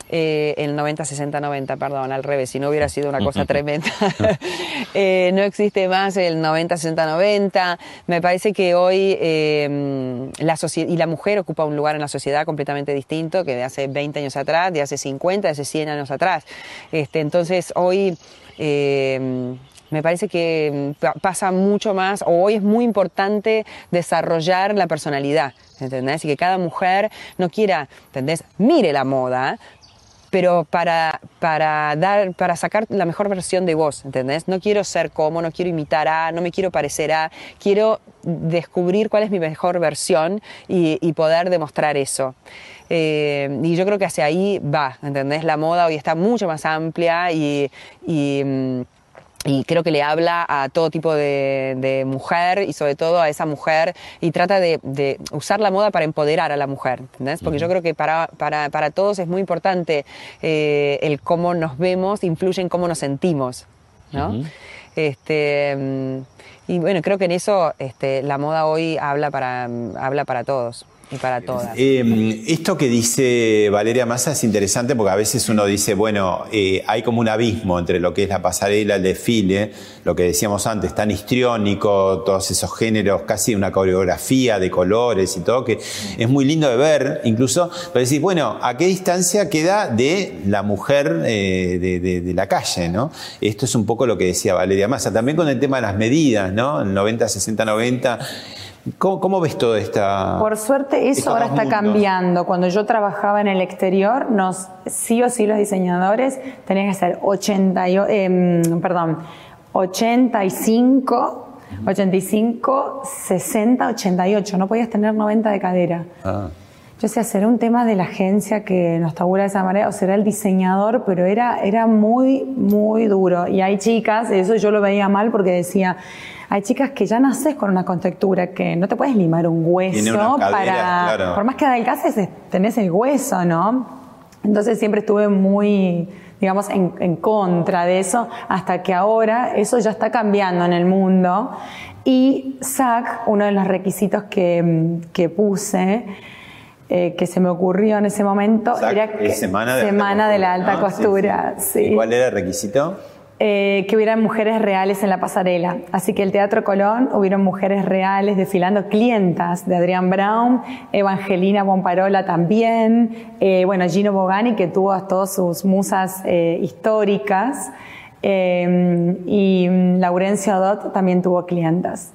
Eh, el 90-60-90, perdón, al revés, si no hubiera sido una cosa tremenda. Eh, no existe más el 90-60-90. Me parece que hoy eh, la sociedad y la mujer ocupa un lugar en la sociedad completamente distinto que de hace 20 años atrás, de hace 50, de hace 100 años atrás. Este, entonces, hoy me parece que pasa mucho más, o hoy es muy importante desarrollar la personalidad, ¿entendés? Y que cada mujer no quiera, ¿entendés? Mire la moda, pero para, para, dar, para sacar la mejor versión de vos, ¿entendés? No quiero ser como, no quiero imitar a, no me quiero parecer a, quiero descubrir cuál es mi mejor versión y, poder demostrar eso. Eh, y yo creo que hacia ahí va, ¿entendés? La moda hoy está mucho más amplia y, y mm, y creo que le habla a todo tipo de, mujer y sobre todo a esa mujer y trata de, usar la moda para empoderar a la mujer, ¿entendés? Porque yo creo que para, para, para todos es muy importante eh, el cómo nos vemos, influye en cómo nos sentimos, ¿no? este, mm, y bueno, creo que en eso este, la moda hoy habla para, habla para todos y para todas. Em, esto que dice Valeria Massa es interesante porque a veces uno dice, bueno, eh, hay como un abismo entre lo que es la pasarela, el desfile, lo que decíamos antes, tan histriónico, todos esos géneros, casi una coreografía de colores y todo, que es muy lindo de ver, incluso, pero decir, bueno, ¿a qué distancia queda de la mujer eh, de, la calle? ¿no? Esto es un poco lo que decía Valeria Massa, también con el tema de las medidas, ¿no? El 90, 60, 90 ¿Cómo, ves todo esta.? Por suerte, eso ahora está cambiando. Cuando yo trabajaba en el exterior, nos, sí o sí los diseñadores tenían que ser 80, eh, perdón, 85, 85, 60, 88. No podías tener 90 de cadera. Ah. Yo sé, será un tema de la agencia que nos tabula de esa manera, o será el diseñador, pero era, era muy, muy duro. Y hay chicas, eso yo lo veía mal porque decía, hay chicas que ya naces con una contextura que no te puedes limar un hueso para. Por más que adelgaces, tenés el hueso, ¿no? Entonces siempre estuve muy, digamos, en, contra de eso, hasta que ahora eso ya está cambiando en el mundo. Y SAC, uno de los requisitos que, que puse, eh, que se me ocurrió en ese momento era semana, de, semana de la alta ah, costura. ¿Cuál era el requisito? Eh, que hubieran mujeres reales en la pasarela. Así que el Teatro Colón hubieron mujeres reales desfilando, clientas de Adrián Brown, Evangelina Bomparola también, eh, bueno, Gino Bogani que tuvo a todas sus musas eh, históricas y Laurencio Dot también tuvo clientas.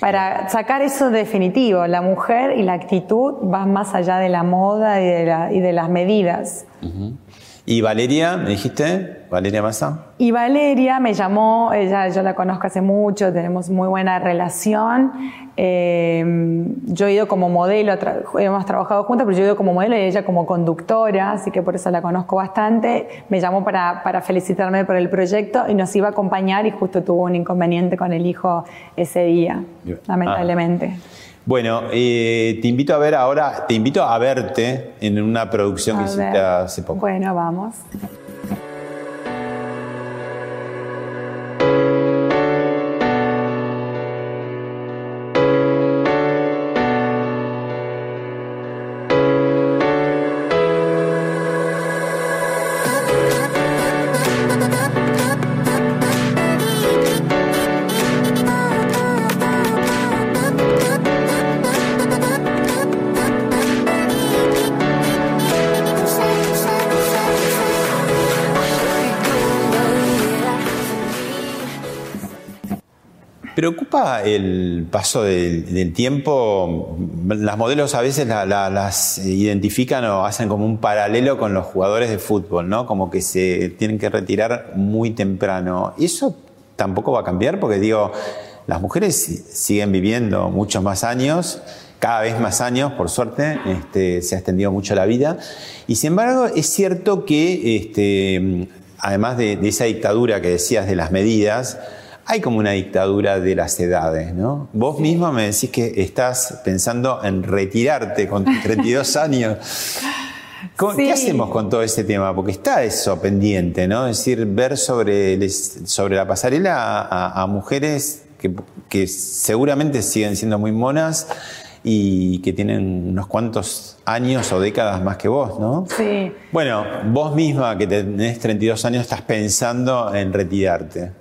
Para sacar eso definitivo, la mujer y la actitud van más allá de la moda y de, las medidas. ¿Y Valeria, me dijiste? ¿Valeria Massa? Y Valeria me llamó, ella yo la conozco hace mucho, tenemos muy buena relación. Eh, yo he ido como modelo, hemos trabajado juntas, pero yo he ido como modelo y ella como conductora, así que por eso la conozco bastante. Me llamó para, para felicitarme por el proyecto y nos iba a acompañar y justo tuvo un inconveniente con el hijo ese día, lamentablemente. Ah. Bueno, eh, te invito a ver ahora, te invito a verte en una producción que hiciste hace poco. Bueno, vamos. ¿Preocupa el paso del, tiempo? Las modelos a veces las identifican o hacen como un paralelo con los jugadores de fútbol, ¿no? Como que se tienen que retirar muy temprano. ¿Y eso tampoco va a cambiar? Porque digo, las mujeres siguen viviendo muchos más años, cada vez más años, por suerte, este, se ha extendido mucho la vida. Y sin embargo, es cierto que, este, además de esa dictadura que decías de las medidas, hay como una dictadura de las edades, ¿no? Vos mismo me decís que estás pensando en retirarte con tus 32 años. ¿Cómo- Sí. ¿Qué hacemos con todo ese tema? Porque está eso pendiente, ¿no? Es decir, ver sobre, les- sobre la pasarela a, a mujeres que, que seguramente siguen siendo muy monas y que tienen unos cuantos años o décadas más que vos, ¿no? Sí. Bueno, vos misma que tenés 32 años estás pensando en retirarte.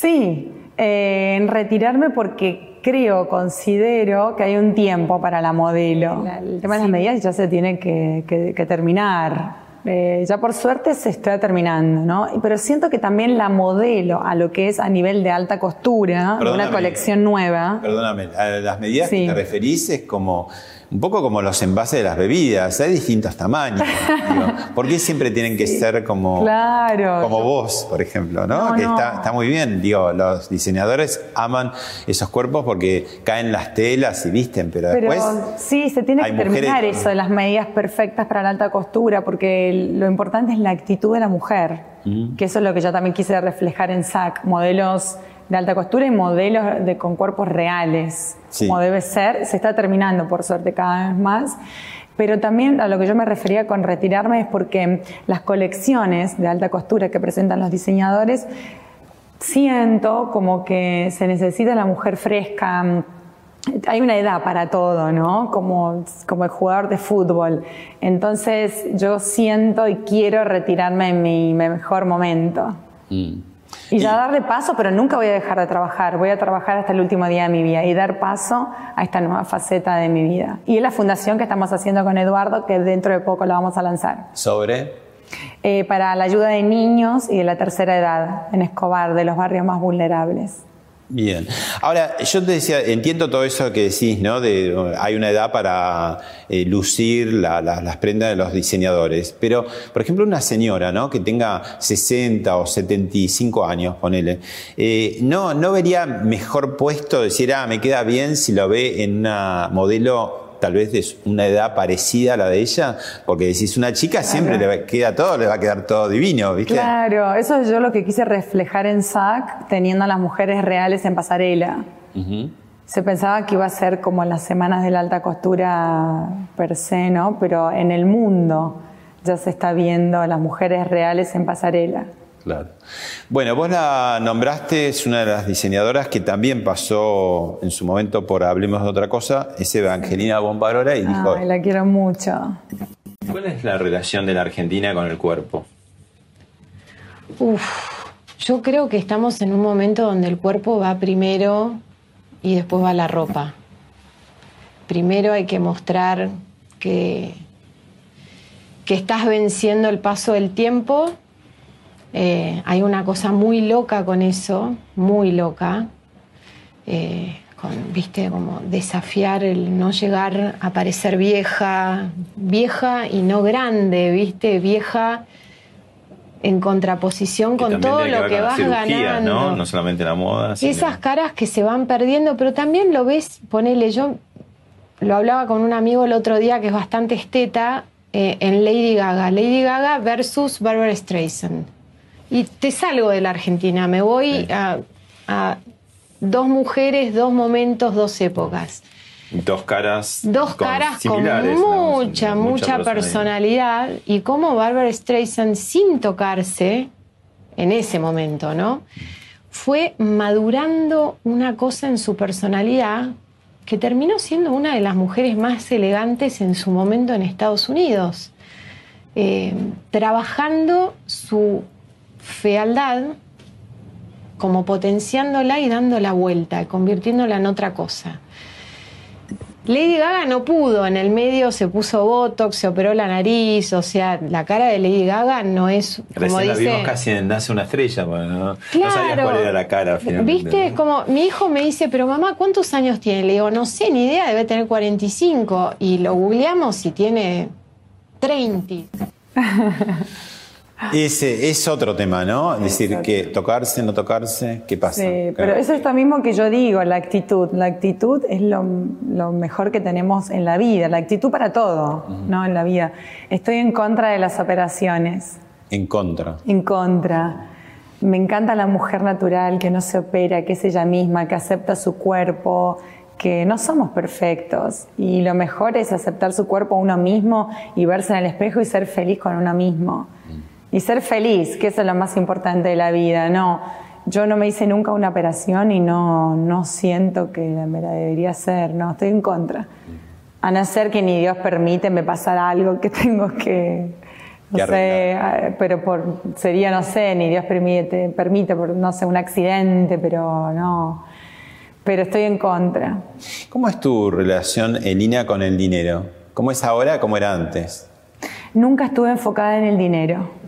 Sí, eh, en retirarme porque creo, considero que hay un tiempo para la modelo. La- el tema de las medidas ya se tiene que, que- que terminar. Eh, ya por suerte se está terminando, ¿no? Pero siento que también la modelo a lo que es a nivel de alta costura, de una colección nueva. Perdóname, a las medidas Sí. que te referís es como un poco como los envases de las bebidas, hay distintos tamaños. digo. ¿Por qué siempre tienen que ser como, Claro. como yo- vos, por ejemplo? ¿no? No, que no. Está, está muy bien. Digo, los diseñadores aman esos cuerpos porque caen las telas y visten, pero, Pero después. sí, se tiene que terminar mujeres- eso de las medidas perfectas para la alta costura, porque lo importante es la actitud de la mujer, que eso es lo que yo también quise reflejar en SAC, modelos de alta costura y modelos de, con cuerpos reales, Sí. como debe ser, se está terminando por suerte cada vez más. Pero también a lo que yo me refería con retirarme es porque las colecciones de alta costura que presentan los diseñadores siento como que se necesita la mujer fresca. Hay una edad para todo, ¿no? Como, como el jugador de fútbol. Entonces yo siento y quiero retirarme en mi mejor momento. Mm. Y ya darle paso, pero nunca voy a dejar de trabajar. Voy a trabajar hasta el último día de mi vida y dar paso a esta nueva faceta de mi vida. Y es la fundación que estamos haciendo con Eduardo, que dentro de poco la vamos a lanzar. Sobre. Eh, para la ayuda de niños y de la tercera edad en Escobar, de los barrios más vulnerables. Bien. Ahora, yo te decía, entiendo todo eso que decís, ¿no? De, hay una edad para eh, lucir la- la- las prendas de los diseñadores. Pero, por ejemplo, una señora, ¿no? Que tenga 60 o 75 años, ponele. eh, no, ¿No vería mejor puesto decir, ah, me queda bien si lo ve en una modelo tal vez de una edad parecida a la de ella? Porque decís, una chica siempre le va- queda todo, le va a quedar todo divino, ¿viste? Claro, eso es yo lo que quise reflejar en SAC, teniendo a las mujeres reales en pasarela. Se pensaba que iba a ser como las semanas de la alta costura per se, ¿no? Pero en el mundo ya se está viendo a las mujeres reales en pasarela. Claro. Bueno, vos la nombraste, es una de las diseñadoras que también pasó en su momento por Hablemos de otra cosa, es Evangelina Bombarora y dijo, Ay, la quiero mucho. ¿cuál es la relación de la Argentina con el cuerpo? Uf, yo creo que estamos en un momento donde el cuerpo va primero y después va la ropa. Primero hay que mostrar que, que estás venciendo el paso del tiempo. Eh, hay una cosa muy loca con eso, muy loca. Eh, con, viste, como desafiar el no llegar a parecer vieja, vieja y no grande, viste, vieja en contraposición con todo lo que vas ganando. ¿no? No solamente la moda. sino- Esas caras que se van perdiendo, pero también lo ves, ponele, yo lo hablaba con un amigo el otro día que es bastante esteta eh, en Lady Gaga. Lady Gaga versus Barbara Streisand. Y te salgo de la Argentina, me voy Sí. a, a dos mujeres, dos momentos, dos épocas. Dos caras. Dos con- caras con mucha, mucha, personalidad. Y cómo Barbara Streisand, sin tocarse, en ese momento, ¿no? Fue madurando una cosa en su personalidad que terminó siendo una de las mujeres más elegantes en su momento en Estados Unidos. Eh, trabajando su fealdad como potenciándola y dando la vuelta, convirtiéndola en otra cosa. Lady Gaga no pudo, en el medio se puso Botox, se operó la nariz, o sea, la cara de Lady Gaga no es como Recién la vimos casi en Nace una estrella, bueno, no, no sabías cuál era la cara finalmente. Viste, como mi hijo me dice, pero mamá, ¿cuántos años tiene? Le digo, no sé, ni idea, debe tener 45. Y lo googleamos y tiene 30. Ese es otro tema, ¿no? Es decir, que tocarse, no tocarse, ¿qué pasa? Sí, Claro. pero eso es lo mismo que yo digo, la actitud. La actitud es lo, lo mejor que tenemos en la vida, la actitud para todo, ¿no? En la vida. Estoy en contra de las operaciones, En contra. en contra. Me encanta la mujer natural que no se opera, que es ella misma, que acepta su cuerpo, que no somos perfectos y lo mejor es aceptar su cuerpo a uno mismo y verse en el espejo y ser feliz con uno mismo. Y ser feliz, que eso es lo más importante de la vida, no. Yo no me hice nunca una operación y no, no siento que me la debería hacer, no, estoy en contra. A no ser que ni Dios permite me pasar algo que tengo que, no sé, ah, pero por, sería, no sé, ni Dios permite, permite, por, no sé, un accidente, pero no, pero estoy en contra. ¿Cómo es tu relación en línea con el dinero? ¿Cómo es ahora, cómo era antes? Nunca estuve enfocada en el dinero.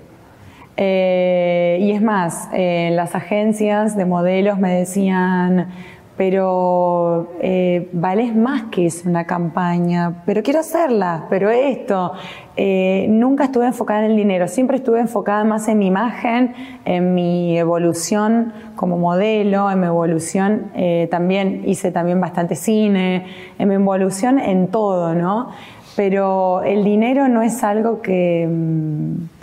Eh, y es más, en las agencias de modelos me decían, pero eh, vales más que es una campaña, pero quiero hacerla, pero esto. Eh, nunca estuve enfocada en el dinero, siempre estuve enfocada más en mi imagen, en mi evolución como modelo, en mi evolución, eh, también hice también bastante cine, en mi evolución en todo, ¿no? Pero el dinero no es algo que... Mm,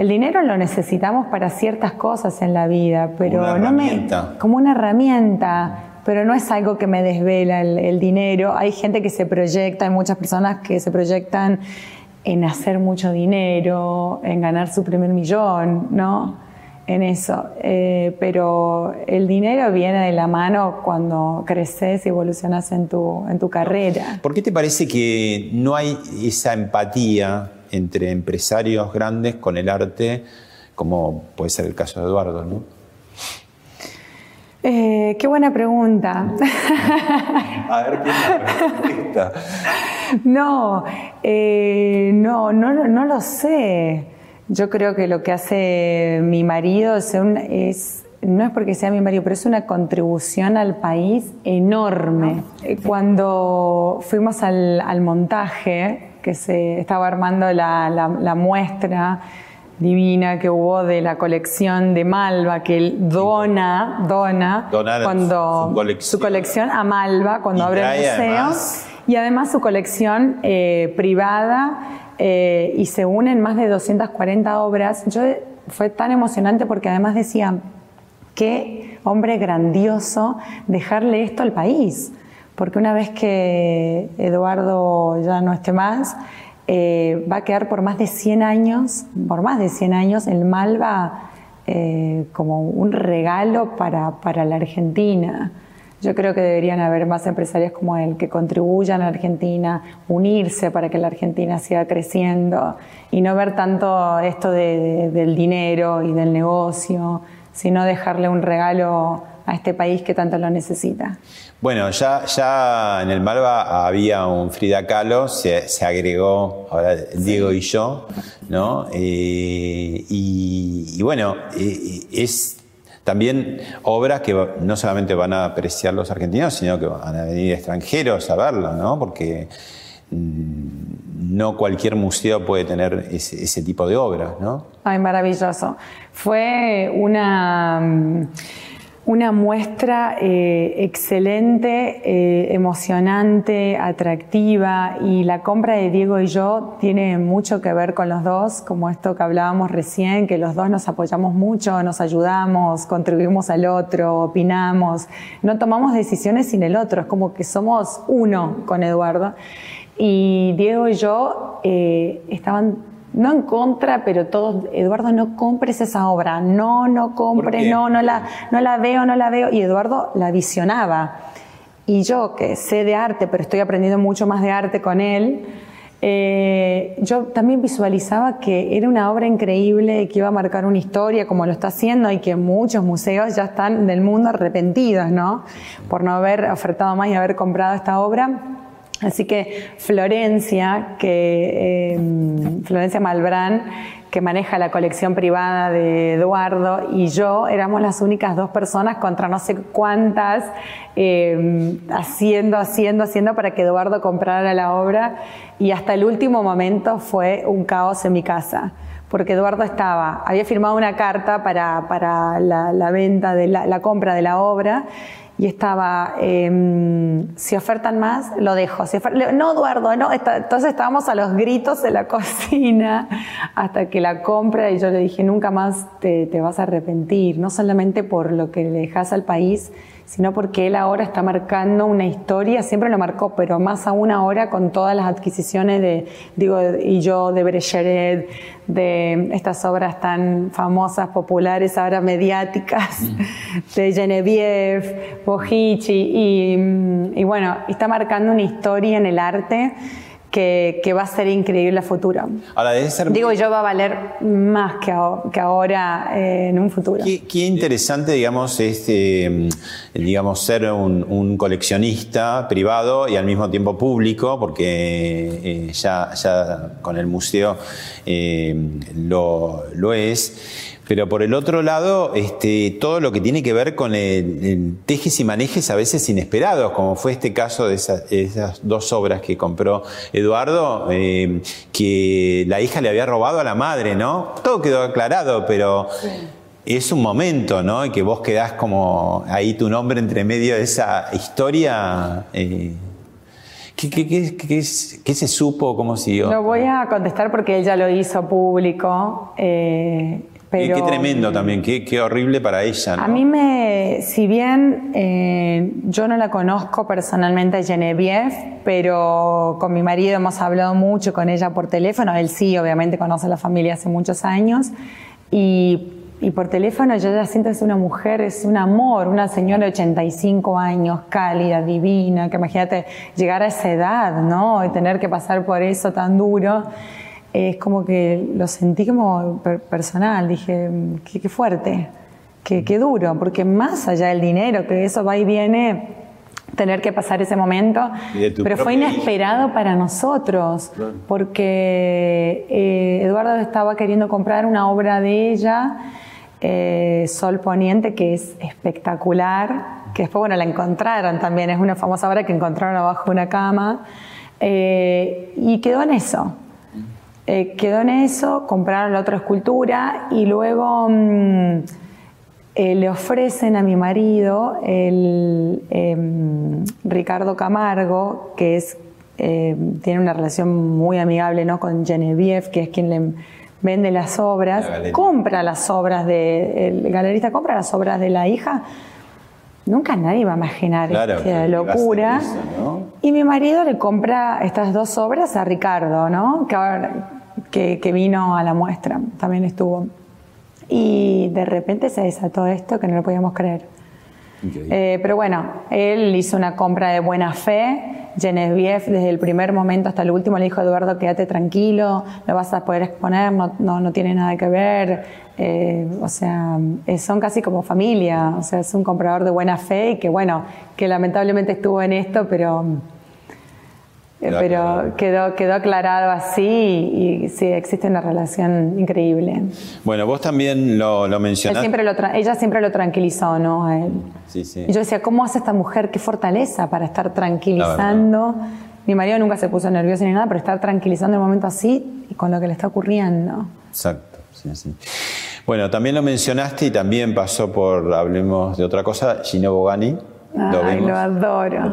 el dinero lo necesitamos para ciertas cosas en la vida, pero no me como una herramienta, pero no es algo que me desvela el, dinero. Hay gente que se proyecta, hay muchas personas que se proyectan en hacer mucho dinero, en ganar su primer millón, ¿no? En eso. Eh, pero el dinero viene de la mano cuando creces y evolucionas en tu, en tu carrera. ¿Por qué te parece que no hay esa empatía entre empresarios grandes con el arte, como puede ser el caso de Eduardo, ¿no? Eh, qué buena pregunta. A ver quién la No, eh, no, no, no lo sé. Yo creo que lo que hace mi marido es, no es porque sea mi marido, pero es una contribución al país enorme. Eh, cuando fuimos al, montaje, que se estaba armando la, la muestra, divina que hubo de la colección de Malva, que él dona, dona cuando su colección. a Malva cuando abre el museo. Y además su colección eh, privada eh, y se unen más de 240 obras. Yo, fue tan emocionante porque además decía, qué hombre grandioso dejarle esto al país. Porque una vez que Eduardo ya no esté más, eh, va a quedar por más de 100 años, por más de 100 años, el Malva eh, como un regalo para, para, la Argentina. Yo creo que deberían haber más empresarios como él que contribuyan a la Argentina, unirse para que la Argentina siga creciendo y no ver tanto esto del dinero y del negocio, sino dejarle un regalo a este país que tanto lo necesita. Bueno, ya, ya en el Malva había un Frida Kahlo, se, agregó ahora Diego y yo, ¿no? Eh, y, bueno, eh, es también obras que no solamente van a apreciar los argentinos, sino que van a venir extranjeros a verla, ¿no? Porque mm, no cualquier museo puede tener ese, ese tipo de obras, ¿no? Ay, maravilloso. Fue una mm, una muestra eh, excelente, eh, emocionante, atractiva y la compra de Diego y yo tiene mucho que ver con los dos, como esto que hablábamos recién, que los dos nos apoyamos mucho, nos ayudamos, contribuimos al otro, opinamos, no tomamos decisiones sin el otro, es como que somos uno con Eduardo. Y Diego y yo eh, estaban no en contra, pero todos, Eduardo, no compres esa obra, no, no compres, no, no la, no la veo, no la veo. Y Eduardo la visionaba. Y yo, que sé de arte, pero estoy aprendiendo mucho más de arte con él, eh, yo también visualizaba que era una obra increíble que iba a marcar una historia como lo está haciendo y que muchos museos ya están del mundo arrepentidos, ¿no? Por no haber ofertado más y haber comprado esta obra. Así que Florencia, que, em, Florencia Malbrán, que maneja la colección privada de Eduardo, y yo éramos las únicas dos personas contra no sé cuántas, em, haciendo, haciendo, haciendo para que Eduardo comprara la obra. Y hasta el último momento fue un caos en mi casa porque Eduardo estaba, había firmado una carta para, la, venta de la, compra de la obra y estaba, em, si ofertan más, lo dejo. no, Eduardo, no. entonces estábamos a los gritos de la cocina hasta que la compra y yo le dije, nunca más te, vas a arrepentir, no solamente por lo que le dejas al país, sino porque él ahora está marcando una historia, siempre lo marcó, pero más aún ahora con todas las adquisiciones de, digo, y yo, de Brecheret, de estas obras tan famosas, populares, ahora mediáticas, de Genevieve, Bojici, y, y bueno, está marcando una historia en el arte que, va a ser increíble a futuro. Ahora, debe ser Digo, yo va a valer más que, que ahora eh, en un futuro. Qué, interesante, digamos, este, digamos, ser un, coleccionista privado y al mismo tiempo público, porque eh, ya, ya con el museo eh, lo, lo es. Pero por el otro lado, este, todo lo que tiene que ver con el, tejes y manejes a veces inesperados, como fue este caso de, esas dos obras que compró Eduardo, eh, que la hija le había robado a la madre, ¿no? Todo quedó aclarado, pero... Es un momento, ¿no? Y que vos quedás como ahí tu nombre entre medio de esa historia. Eh, ¿Qué, se supo? ¿Cómo siguió? Lo voy a contestar porque ella lo hizo público. Eh, qué tremendo también, qué, horrible para ella. A mí me, si bien eh, yo no la conozco personalmente a Genevieve, pero con mi marido hemos hablado mucho con ella por teléfono, él sí, obviamente conoce a la familia hace muchos años, y, por teléfono yo ya siento que es una mujer, es un amor, una señora de 85 años, cálida, divina, que imagínate llegar a esa edad, ¿no? Y tener que pasar por eso tan duro es como que lo sentí como personal, dije, qué, fuerte, qué, qué, duro, porque más allá del dinero, que eso va y viene, tener que pasar ese momento, pero fue inesperado para nosotros, porque eh, Eduardo estaba queriendo comprar una obra de ella, eh, Sol Poniente, que es espectacular, que después, bueno, la encontraron también, es una famosa obra que encontraron abajo de una cama, eh, y quedó en eso. Eh, quedó en eso, compraron la otra escultura y luego mm, eh, le ofrecen a mi marido el em, Ricardo Camargo, que es, eh, tiene una relación muy amigable ¿no? con Genevieve, que es quien le vende las obras, compra las obras de, el galerista compra las obras de la hija. Nunca nadie va a imaginar esta locura. Y mi marido le compra estas dos obras a Ricardo, ¿no? Que ahora, que, vino a la muestra, también estuvo. Y de repente se desató esto que no lo podíamos creer. Eh, pero bueno, él hizo una compra de buena fe. Genevieve, desde el primer momento hasta el último, le dijo a Eduardo: quédate tranquilo, lo vas a poder exponer, no, no, tiene nada que ver. Eh, o sea, son casi como familia. O sea, es un comprador de buena fe y que, bueno, que lamentablemente estuvo en esto, pero pero quedó, quedó aclarado así y, sí, existe una relación increíble. Bueno, vos también lo, lo mencionaste. Siempre ella siempre lo tranquilizó, ¿no? A él. Sí, sí. Y yo decía, ¿cómo hace esta mujer? Qué fortaleza para estar tranquilizando. Mi marido nunca se puso nervioso ni nada, pero estar tranquilizando en un momento así y con lo que le está ocurriendo. Exacto, sí, sí. Bueno, también lo mencionaste y también pasó por, hablemos de otra cosa, Gino Bogani. Ay, lo, adoro.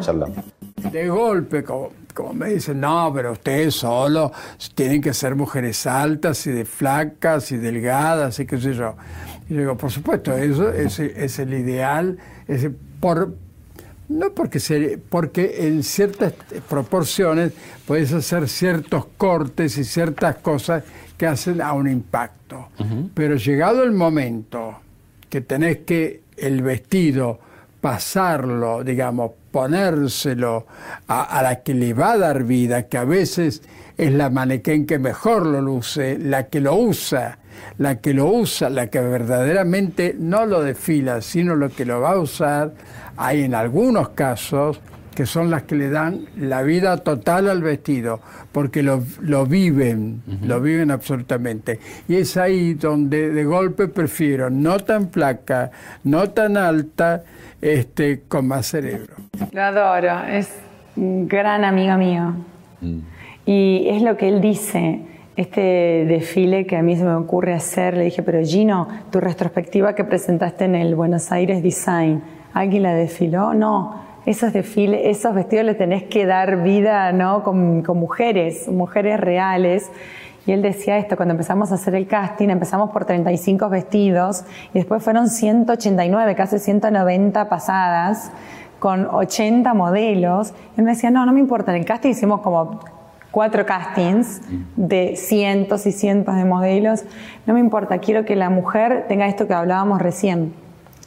De golpe, como como me dicen, no, pero ustedes solo tienen que ser mujeres altas y de flacas y delgadas y qué sé yo. Y yo digo, por supuesto, eso es, es el ideal, es por, no porque, se, porque en ciertas proporciones puedes hacer ciertos cortes y ciertas cosas que hacen a un impacto. Pero llegado el momento que tenés que el vestido pasarlo, digamos, ponérselo a, la que le va a dar vida, que a veces es la manequén que mejor lo luce, la que lo usa, la que lo usa, la que verdaderamente no lo desfila, sino lo que lo va a usar, hay en algunos casos que son las que le dan la vida total al vestido, porque lo, viven, lo viven absolutamente. Y es ahí donde de golpe prefiero no tan flaca, no tan alta, este, con más cerebro. Lo adoro, es un gran amigo mío. Mm. Y es lo que él dice, este desfile que a mí se me ocurre hacer, le dije, pero Gino, tu retrospectiva que presentaste en el Buenos Aires Design, ¿alguien la desfiló? No, esos desfiles, esos vestidos le tenés que dar vida ¿no? con, con mujeres, mujeres reales. Y él decía esto, cuando empezamos a hacer el casting, empezamos por 35 vestidos y después fueron 189, casi 190 pasadas, con 80 modelos. Él me decía, no, no me importa, en el casting hicimos como cuatro castings de cientos y cientos de modelos. No me importa, quiero que la mujer tenga esto que hablábamos recién,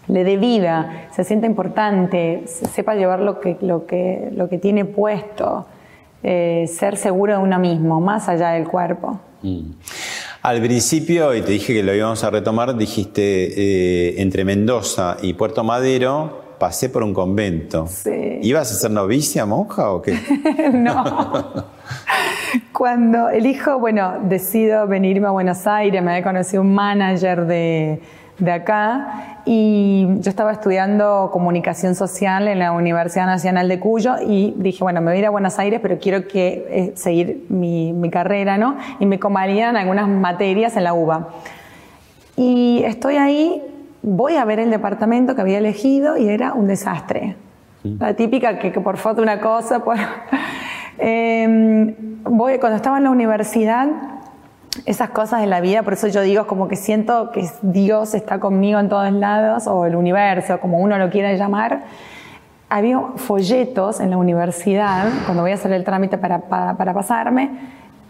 le dé vida, se sienta importante, sepa llevar lo que, lo que, lo que tiene puesto, eh, ser seguro de uno mismo, más allá del cuerpo. Mm. Al principio, y te dije que lo íbamos a retomar, dijiste eh, entre Mendoza y Puerto Madero pasé por un convento. Sí. ¿Ibas a ser novicia, monja o qué? no. Cuando elijo, bueno, decido venirme a Buenos Aires, me había conocido un manager de, de acá y yo estaba estudiando comunicación social en la Universidad Nacional de Cuyo y dije, bueno, me voy a ir a Buenos Aires, pero quiero que, eh, seguir mi, mi, carrera, ¿no? Y me convalidan algunas materias en la UBA. Y estoy ahí, voy a ver el departamento que había elegido y era un desastre. La típica que, que por foto una cosa, pues... eh, voy, cuando estaba en la universidad esas cosas de la vida, por eso yo digo, como que siento que Dios está conmigo en todos lados, o el universo, como uno lo quiera llamar. Había folletos en la universidad, cuando voy a hacer el trámite para, para, para pasarme,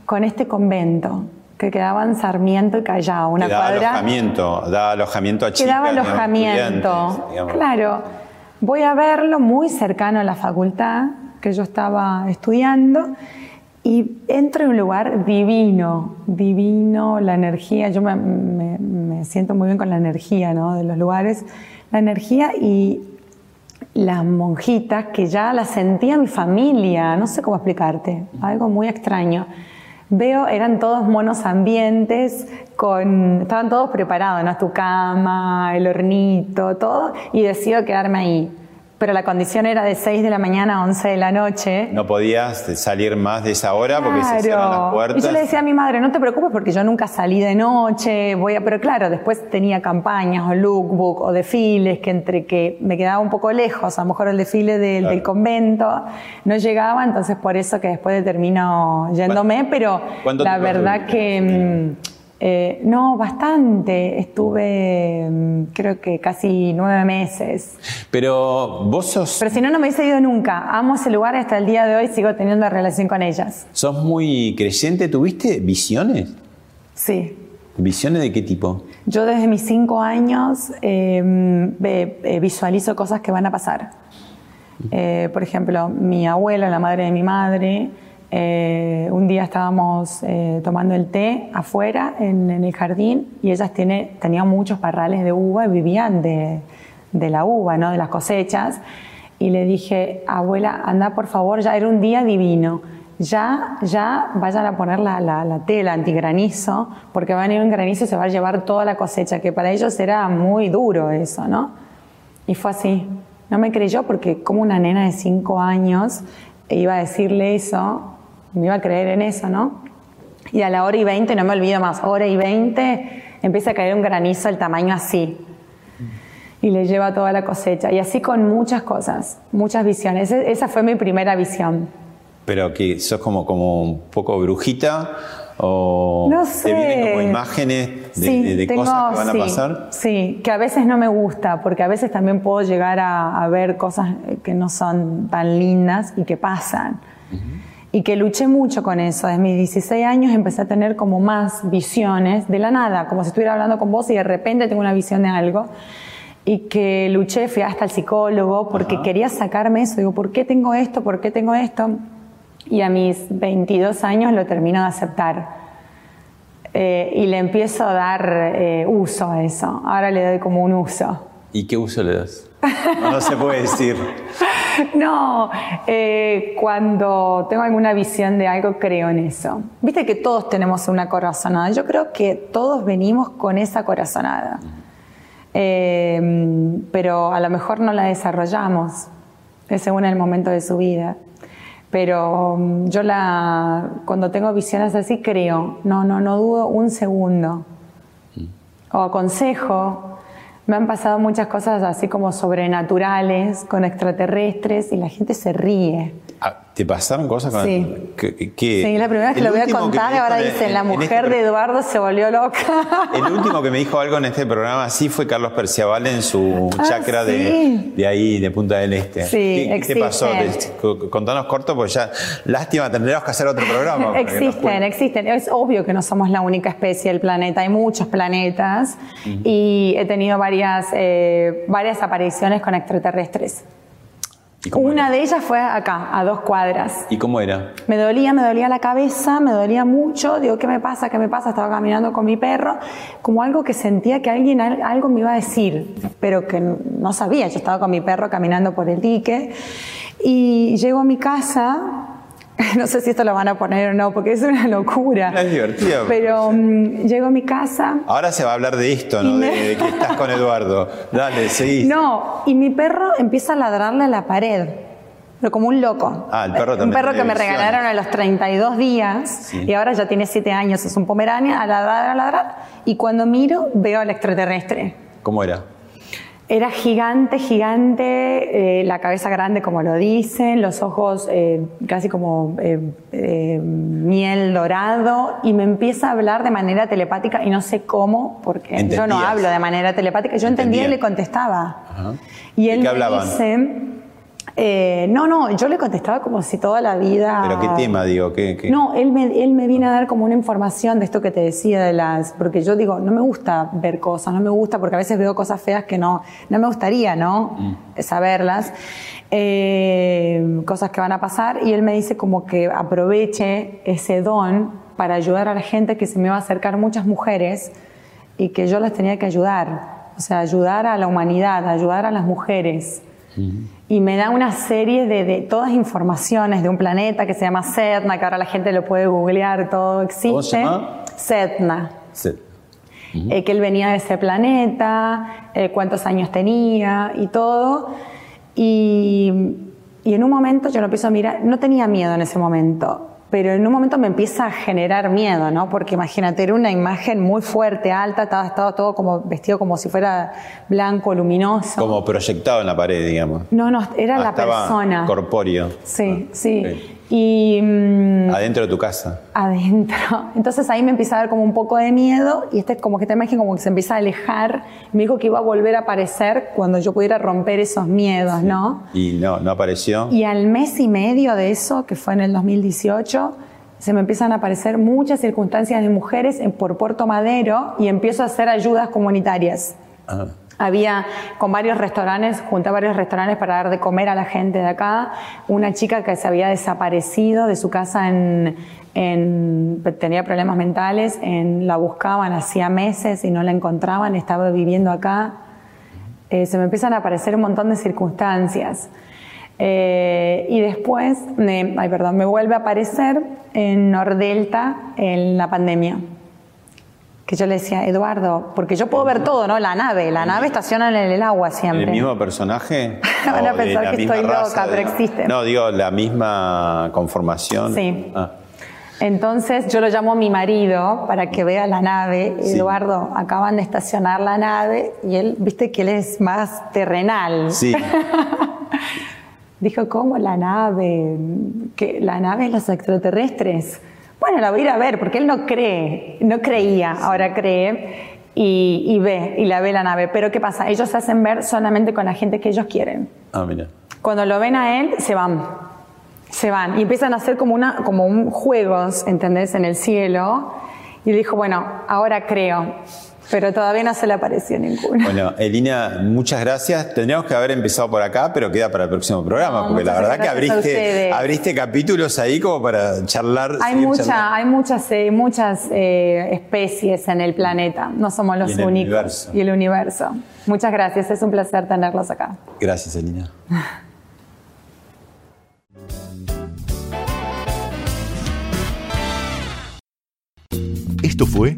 con este convento, que quedaba en Sarmiento y Callao, una que daba cuadra. alojamiento, daba alojamiento a chicas. Que daba alojamiento. Claro. Voy a verlo muy cercano a la facultad que yo estaba estudiando y entro en un lugar divino, divino, la energía, yo me, siento muy bien con la energía ¿no? de los lugares, la energía y las monjitas que ya las sentía mi familia, no sé cómo explicarte, algo muy extraño. Veo, eran todos monos ambientes, con, estaban todos preparados, ¿no? Tu cama, el hornito, todo, y decido quedarme ahí pero la condición era de 6 de la mañana a 11 de la noche. No podías salir más de esa hora porque se cierran las puertas. Y yo le decía a mi madre, no te preocupes porque yo nunca salí de noche, voy a... pero claro, después tenía campañas o lookbook o desfiles que entre que me quedaba un poco lejos, a lo mejor el desfile del, claro. del convento no llegaba, entonces por eso que después termino yéndome, pero la verdad que... Eh, no, bastante. Estuve, creo que casi nueve meses. Pero vos sos. Pero si no, no me hubiese ido nunca. Amo ese lugar hasta el día de hoy, sigo teniendo relación con ellas. ¿Sos muy creyente? ¿Tuviste visiones? Sí. ¿Visiones de qué tipo? Yo desde mis cinco años eh, eh, visualizo cosas que van a pasar. Eh, por ejemplo, mi abuela, la madre de mi madre, eh, un día estábamos eh, tomando el té afuera en, en, el jardín y ellas tiene, tenían muchos parrales de uva y vivían de, de, la uva, ¿no? de las cosechas. Y le dije, abuela, anda por favor, ya era un día divino. Ya, ya vayan a poner la, la, la tela antigranizo, porque va a venir un granizo y se va a llevar toda la cosecha, que para ellos era muy duro eso, ¿no? Y fue así. No me creyó porque como una nena de cinco años iba a decirle eso, me iba a creer en eso, ¿no? Y a la hora y 20, no me olvido más, hora y 20, empieza a caer un granizo del tamaño así. Y le lleva toda la cosecha. Y así con muchas cosas, muchas visiones. Esa fue mi primera visión. Pero que sos como, como un poco brujita o no sé. te vienen como imágenes de, sí, de, de tengo, cosas que van sí, a pasar. Sí, que a veces no me gusta, porque a veces también puedo llegar a, a ver cosas que no son tan lindas y que pasan. Uh -huh y que luché mucho con eso. Desde mis 16 años empecé a tener como más visiones de la nada, como si estuviera hablando con vos y de repente tengo una visión de algo. Y que luché, fui hasta el psicólogo porque Ajá. quería sacarme eso. Digo, ¿por qué tengo esto? ¿Por qué tengo esto? Y a mis 22 años lo termino de aceptar. Eh, y le empiezo a dar eh, uso a eso. Ahora le doy como un uso. ¿Y qué uso le das? No, no se puede decir. No, eh, cuando tengo alguna visión de algo creo en eso. Viste que todos tenemos una corazonada. Yo creo que todos venimos con esa corazonada. Eh, pero a lo mejor no la desarrollamos, es según el momento de su vida. Pero um, yo la, cuando tengo visiones así creo, no, no, no dudo un segundo. O aconsejo, me han pasado muchas cosas así como sobrenaturales, con extraterrestres, y la gente se ríe. Ah, ¿Te pasaron cosas con Sí. que, que- Sí, la primera vez que lo voy a contar ahora dijo en- dicen, la este mujer de Eduardo se volvió loca. El último que me dijo algo en este programa así fue Carlos Perciabal en su Ah, chacra de, sí. de ahí, de Punta del Este. Sí, ¿Qué, pasó? Contanos corto, porque ya, lástima, tendríamos que hacer otro programa. Existen, existen. Es obvio que no somos la única especie del planeta, hay muchos planetas y he tenido varias, eh, varias apariciones con extraterrestres. ¿Y cómo Una era? de ellas fue acá, a dos cuadras. ¿Y cómo era? Me dolía, me dolía la cabeza, me dolía mucho. Digo, ¿qué me pasa? ¿Qué me pasa? Estaba caminando con mi perro, como algo que sentía que alguien al- algo me iba a decir, pero que no sabía. Yo estaba con mi perro caminando por el dique y llego a mi casa. No sé si esto lo van a poner o no, porque es una locura. Es divertido. Pero mm, llego a mi casa. Ahora se va a hablar de esto, ¿no? me- De, de que estás con Eduardo. Dale, seguí. No, y mi perro empieza a ladrarle a la pared. Pero como un loco. Ah, el perro Un también perro que me regalaron a los 32 días Sí. y ahora ya tiene 7 años, es un pomerania, a ladrar, a ladrar. Y cuando miro, veo al extraterrestre. ¿Cómo era? Era gigante, gigante, eh, la cabeza grande como lo dicen, los ojos eh, casi como eh, miel dorado y me empieza a hablar de manera telepática y no sé cómo, porque yo no hablo de manera telepática, yo entendía y le contestaba. Ajá. Y ¿De él qué me hablaban? dice, eh, no, no, yo le contestaba como si toda la vida... ¿Pero qué tema, digo? ¿Qué, qué? No, él me, él me vino a dar como una información de esto que te decía de las... Porque yo digo, no me gusta ver cosas, no me gusta porque a veces veo cosas feas que no, no me gustaría, ¿no? Mm. Saberlas. Eh, cosas que van a pasar. Y él me dice como que aproveche ese don para ayudar a la gente que se me va a acercar muchas mujeres y que yo las tenía que ayudar. O sea, ayudar a la humanidad, ayudar a las mujeres. Y me da una serie de, de todas informaciones de un planeta que se llama Sedna, que ahora la gente lo puede googlear, todo existe. ¿Cómo se llama? Sedna. Eh, que él venía de ese planeta, eh, cuántos años tenía y todo. Y, y en un momento yo lo empiezo a mirar, no tenía miedo en ese momento, pero en un momento me empieza a generar miedo, ¿no? Porque imagínate, era una imagen muy fuerte, alta, estaba, estaba todo como vestido como si fuera blanco, luminoso. Como proyectado en la pared, digamos. No, no, era Ah, la estaba persona. Corpóreo. Sí, Ah, sí. Y mm, Adentro de tu casa. adentro. Entonces ahí me empieza a dar como un poco de miedo y este como que esta imagen como que se empieza a alejar. Me dijo que iba a volver a aparecer cuando yo pudiera romper esos miedos, ¿no? Y no, no apareció. Y al mes y medio de eso, que fue en el 2018, se me empiezan a aparecer muchas circunstancias de mujeres en- por Puerto Madero y empiezo a hacer ayudas comunitarias. Ajá. Había con varios restaurantes, junté a varios restaurantes para dar de comer a la gente de acá. Una chica que se había desaparecido de su casa en, en- tenía problemas mentales, en, la buscaban hacía meses y no la encontraban, estaba viviendo acá. Eh, se me empiezan a aparecer un montón de circunstancias. Eh, y después, ay, perdón, me vuelve a aparecer en Nordelta en la pandemia que yo le decía, Eduardo, porque yo puedo ver todo, ¿no? La nave, la nave estaciona en el agua siempre. ¿El mismo personaje? Van a ¿O de pensar que estoy loca, de- pero existe. No, digo, la misma conformación. Sí. Ah, Entonces yo lo llamo a mi marido para que vea la nave. Sí. Eduardo, acaban de estacionar la nave y él, viste que él es más terrenal. sí. Dijo, ¿cómo la nave? Que la nave es los extraterrestres. Bueno, la voy a ir a ver, porque él no cree, no creía, ahora cree y, y ve, y la ve la nave. Pero ¿qué pasa? Ellos se hacen ver solamente con la gente que ellos quieren. Ah, mira. Cuando lo ven a él, se van. Se van. Y empiezan a hacer como, una, como un juegos, ¿entendés? En el cielo. Y dijo, bueno, ahora creo. Pero todavía no se le apareció ninguno. Bueno, Elina, muchas gracias. Tendríamos que haber empezado por acá, pero queda para el próximo programa, No, porque la verdad que abriste, capítulos ahí como para charlar. Hay, mucha, charlando. hay muchas, eh, muchas eh, especies en el planeta. No somos los Y en el únicos. universo. Y el universo. Muchas gracias. Es un placer tenerlos acá. Gracias, Elina. Esto fue